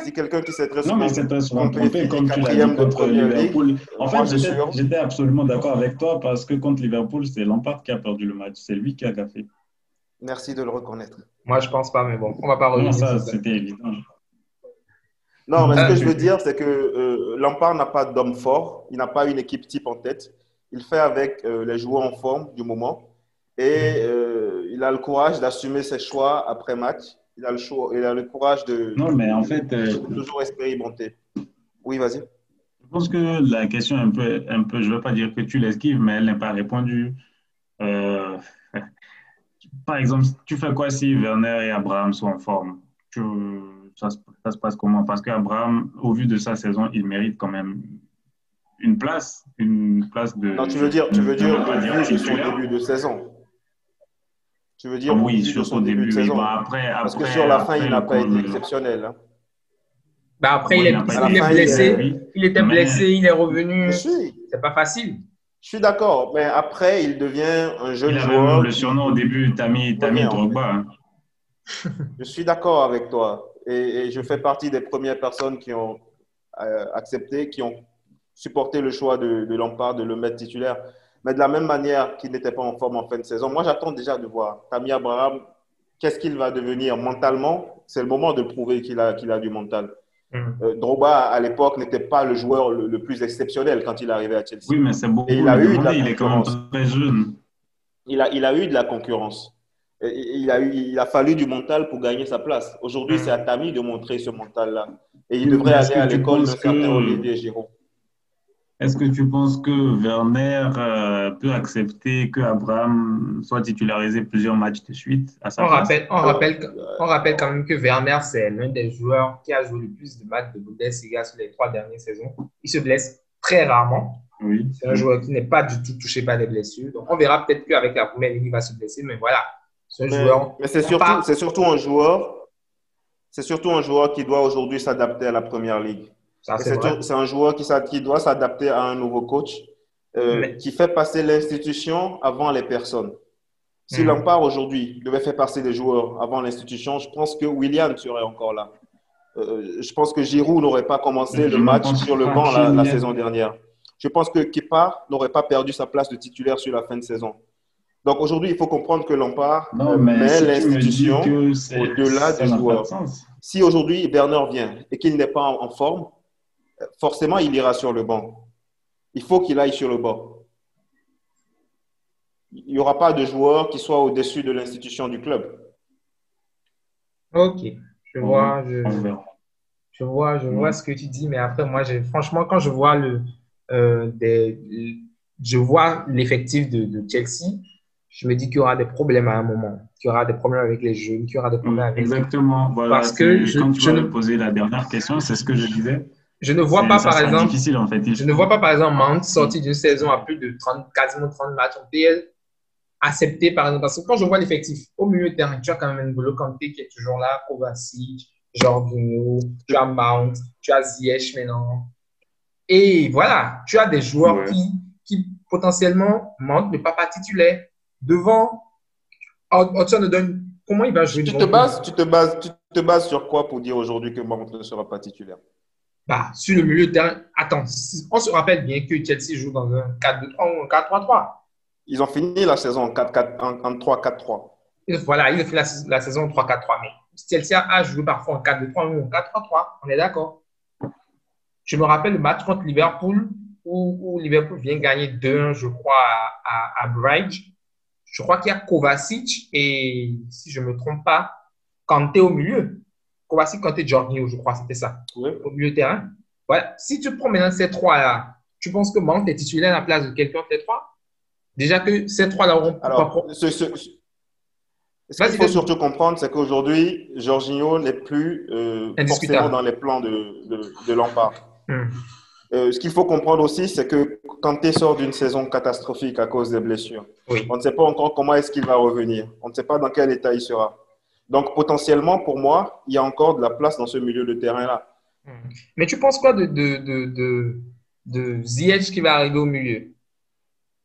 si quelqu'un qui s'est très souvent, non, mais c'est très souvent trompé, comme tu l'as dit contre Liverpool. En fait, j'étais absolument d'accord avec toi parce que contre Liverpool, c'est Lampard qui a perdu le match. C'est lui qui a gaffé. Merci de le reconnaître. Moi, je pense pas, mais bon, on va pas revenir. Non, ça, c'était évident. Non, mais ce que je veux dire, c'est que euh, Lampard n'a pas d'homme fort. Il n'a pas une équipe type en tête. Il fait avec euh, les joueurs en forme du moment. Et euh, il a le courage d'assumer ses choix après match. Il a le, choix, il a le courage de, non, mais en fait, euh, toujours expérimenter. Oui, vas-y. Je pense que la question un peu, un peu je ne veux pas dire que tu l'esquives, mais elle n'est pas répondue. Euh, par exemple, tu fais quoi si Werner et Abraham sont en forme? Tu, ça, se passe comment? Parce qu'Abraham, au vu de sa saison, il mérite quand même une place, une place de. Non, tu veux dire, tu veux dire, de son début de saison. Tu veux dire, oui, sur son début, de saison. Bah, après, Parce que sur la fin, il n'a pas été exceptionnel. Hein. Bah après, il, est, blessé. Il, était blessé, il est revenu. C'est pas facile. Je suis d'accord, mais après, il devient un jeune il joueur. le surnom au début, Tami, Tami Drogba. Hein. Je suis d'accord avec toi. Et, je fais partie des premières personnes qui ont euh, accepté, qui ont supporté le choix de, de Lampard de le mettre titulaire. Mais de la même manière qu'il n'était pas en forme en fin de saison, moi j'attends déjà de voir Tammy Abraham, qu'est-ce qu'il va devenir mentalement? C'est le moment de prouver qu'il a, qu'il a du mental. Mm. Euh, Drogba, à l'époque, n'était pas le joueur le, plus exceptionnel quand il est arrivé à Chelsea. Oui, mais c'est beaucoup. il a eu de la il est quand même très jeune. Il a, il a eu de la concurrence. il, a eu, il a fallu du mental pour gagner sa place. Aujourd'hui, mm. c'est à Tammy de montrer ce mental-là. Et il devrait aller à l'école de certain Olivier Giroud. Est-ce que tu penses que Werner euh, peut accepter que Abraham soit titularisé plusieurs matchs de suite à sa on rappelle, on, rappelle, on rappelle quand même que Werner, c'est l'un des joueurs qui a joué le plus de matchs de Bundesliga sur les trois dernières saisons. Il se blesse très rarement. Oui. C'est un joueur qui n'est pas du tout touché par des blessures. Donc, on verra peut-être qu'avec la première ligne, il va se blesser. Mais voilà, c'est un joueur. Mais c'est surtout, c'est surtout un joueur. C'est surtout un joueur qui doit aujourd'hui s'adapter à la première ligue. C'est un joueur qui, qui doit s'adapter à un nouveau coach, euh, qui fait passer l'institution avant les personnes. Si l'on mhm. part aujourd'hui devait faire passer les joueurs avant l'institution, je pense que William serait encore là. Euh, je pense que Giroud n'aurait pas commencé le match sur le banc la, saison dernière. Je pense que Kepa n'aurait pas perdu sa place de titulaire sur la fin de saison. Donc aujourd'hui, il faut comprendre que Lampard euh, met l'institution au-delà des joueurs. Si aujourd'hui Bernard vient et qu'il n'est pas en forme, forcément, il ira sur le banc. Il faut qu'il aille sur le banc. Il n'y aura pas de joueur qui soit au-dessus de l'institution du club. Ok, je vois, je, vois, je vois ce que tu dis, mais après, moi, franchement, quand je vois le, euh, je vois l'effectif de, Chelsea, je me dis qu'il y aura des problèmes à un moment, qu'il y aura des problèmes avec les jeunes, qu'il y aura des problèmes avec Exactement. Voilà, Parce que je, quand tu je poser la dernière question, c'est ce que je disais. Je ne vois pas, par exemple. Difficile, en fait. Je ne vois pas, par exemple, Mount sorti d'une saison à plus de 30, quasiment 30 matchs en PL accepté, par exemple. Parce que quand je vois l'effectif au milieu de terrain, tu as quand même N'Golo Kanté qui est toujours là, Kovacic, Jorginho, tu as Mount, tu as Ziyech maintenant. Et voilà, tu as des joueurs qui, qui potentiellement Mount ne pas, pas titulaire. Devant, Hudson ne donne. Comment il va jouer tu te, bases, tu, te bases, tu te bases sur quoi pour dire aujourd'hui que Mount ne sera pas titulaire? Bah, sur le milieu de terrain, attends, on se rappelle bien que Chelsea joue dans un 4-2-3 ou un 4-3-3. Ils ont fini la saison en 3-4-3. Voilà, ils ont fini la, saison en 3-4-3. Mais Chelsea a joué parfois en 4-2-3 ou en 4-3-3. On est d'accord. Je me rappelle le match contre Liverpool où, Liverpool vient gagner 2-1, je crois, à, à, Bridge. Je crois qu'il y a Kovacic et, si je ne me trompe pas, Kanté au milieu. Kovacic, quand tu es Jorginho, je crois, c'était ça, au milieu de terrain. Voilà. Si tu prends maintenant ces trois-là, tu penses que Mount est titulaire à la place de quelqu'un de ces trois? Déjà que ces trois-là auront Alors, ce, ce, ce qu'il faut surtout comprendre, c'est qu'aujourd'hui, Jorginho n'est plus euh, forcément dans les plans de, de, de Lampard. Hmm. Euh, ce qu'il faut comprendre aussi, c'est que quand tu sort d'une saison catastrophique à cause des blessures, on ne sait pas encore comment est-ce qu'il va revenir. On ne sait pas dans quel état il sera. Donc, potentiellement, pour moi, il y a encore de la place dans ce milieu de terrain-là. Hmm. Mais tu penses quoi de, de, de, de, Ziyech qui va arriver au milieu?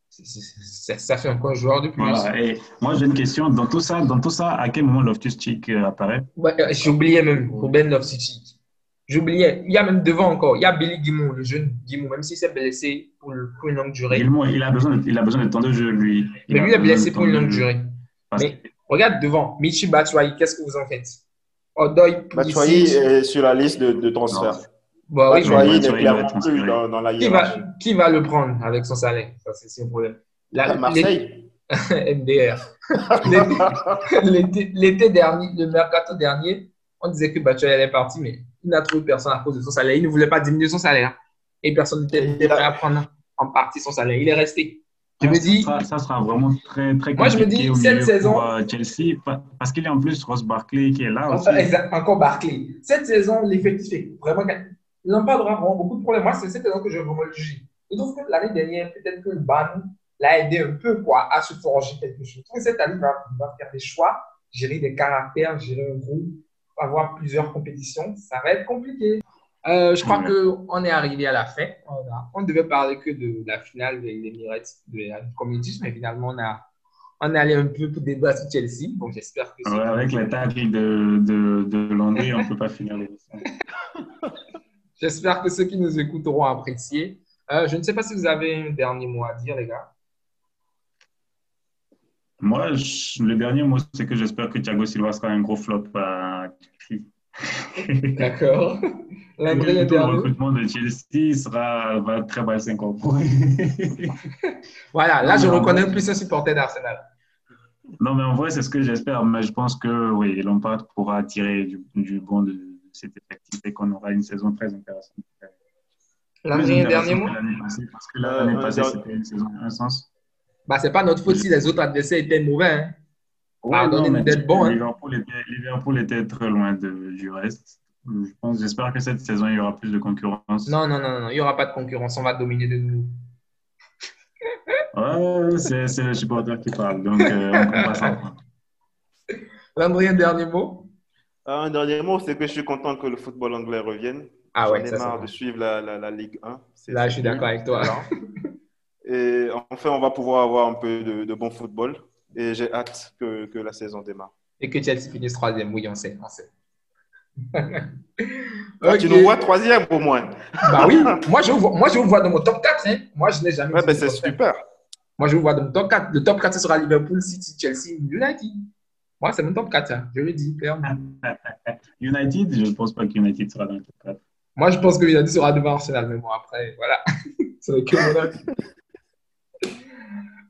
Ça, fait encore un joueur de plus. moi, j'ai une question. Dans tout, ça, dans tout ça, à quel moment Loftus-Cheek euh, apparaît? Euh, J'oubliais même, Ben Loftus-Cheek. J'oubliais. Il y a même devant encore, il y a Billy Guimou, le jeune Guimou, même s'il s'est blessé pour, pour, une longue durée. Il a besoin de, il a besoin de temps de jeu, lui. Mais lui, il est blessé pour une longue durée. Mais Regarde devant, Michi Batshuayi, qu'est-ce que vous en faites? Odoy Batshuayi est sur la liste de, de transfert. Oui, Batshuayi n'est clairement plus dans, dans, la hiérarchie. Qui va, qui va le prendre avec son salaire? Ça, c'est un problème. La, Marseille MDR. L'été dernier, le mercato dernier, on disait que Batshuayi allait partir, mais il n'a trouvé personne à cause de son salaire. Il ne voulait pas diminuer son salaire. Et personne n'était prêt à prendre en partie son salaire. Il est resté. Je me dis. Ça sera, vraiment très, très compliqué. Moi, je me dis, cette saison. Pour, euh, Chelsea, parce qu'il y a en plus Ross Barkley qui est là aussi. encore Barkley. Cette saison, l'effectif est vraiment. Lampard aura vraiment beaucoup de problèmes. Moi, c'est cette saison que je vraiment le juger. Je trouve que l'année dernière, peut-être que le ban l'a aidé un peu quoi, à se forger quelque chose. Je trouve que cette année, il va, va faire des choix, gérer des caractères, gérer un groupe, avoir plusieurs compétitions. Ça va être compliqué. Euh, je crois qu'on est arrivé à la fin. On, ne devait parler que de la finale des Emirates de la Community, mais finalement, on, a, on est allé un peu pour débattre sur Chelsea. Bon, j'espère que avec les tacles de, de, de Landry, on ne peut pas finir l'émission. j'espère que ceux qui nous écoutent auront apprécié. Euh, je ne sais pas si vous avez un dernier mot à dire, les gars. Moi, le dernier mot, c'est que j'espère que Thiago Silva sera un gros flop à D'accord. Le recrutement de Chelsea sera, va très mal s'incorporer. voilà, là, je reconnais plus un supporter d'Arsenal. Non, mais en vrai, c'est ce que j'espère. Mais je pense que oui, Lampard pourra tirer du, du bon de cette effectif et qu'on aura une saison très intéressante. L'année dernier mot Parce que l'année euh, passée, c'était une saison un sens. Bah, c'est pas notre faute si les autres adversaires étaient mauvais. Hein. Ouais, d'être bon. Hein. Liverpool, était, Liverpool, était, très loin de, du reste. Je pense, j'espère que cette saison, il y aura plus de concurrence. Non, non, non, non, il n'y aura pas de concurrence. On va dominer de nous. ouais, c'est le supporter qui parle. Donc, euh, on Landry, un dernier mot? Ah, Un dernier mot, c'est que je suis content que le football anglais revienne. Ah ouais, J'en ai marre de suivre la, la, la Ligue 1. Là, je suis d'accord avec toi. Et enfin, on va pouvoir avoir un peu de, de bon football. Et j'ai hâte que, que, la saison démarre. Et que Chelsea finisse troisième, oui, on sait. On sait. Ah, tu nous vois troisième au moins. Bah oui, moi je, vous vois, moi je vous vois dans mon top 4. Hein. Moi je n'ai jamais. Ouais, ben c'est super. Moi je vous vois dans mon top 4. Le top 4 ce sera Liverpool, City, Chelsea, United. Moi c'est mon top 4, hein. je le dis clairement. United, je ne pense pas que United sera dans le top 4. Moi je pense que United sera devant Arsenal, mais bon après, voilà. c'est que mon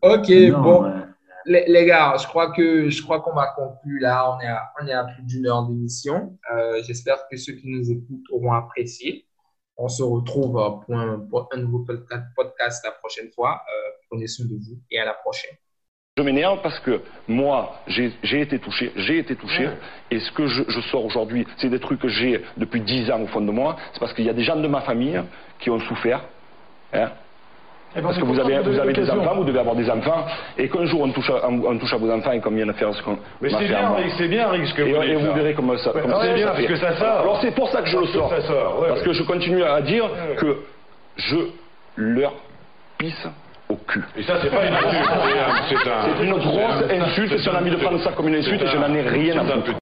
Ok, bon les, gars, je crois que je crois qu'on va conclure là. On est à, on est à plus d'une heure d'émission. Euh, j'espère que ceux qui nous écoutent auront apprécié. On se retrouve euh, pour un, pour un nouveau podcast la prochaine fois. Euh, prenez soin de vous et à la prochaine. Je m'énerve parce que moi, j'ai été touché, j'ai été touché, et ce que je, je sors aujourd'hui, c'est des trucs que j'ai depuis dix ans au fond de moi, c'est parce qu'il y a des gens de ma famille qui ont souffert, hein, eh ben, Parce que vous avez, vous avez des enfants, vous devez avoir des enfants, et qu'un jour on touche, à, on touche à vos enfants et qu'on vient de faire ce qu'on Mais c'est bien, c'est bien, Rick, ce que et, vous Et vous verrez comment ça. Ouais, c'est bien, parce que ça sort. Alors c'est pour ça que je le sors. parce que je continue à dire que je leur pisse au cul. Et ça, c'est pas une insulte. C'est une grosse insulte. Si on a mis de prendre ça comme une insulte, je n'en ai rien à foutre.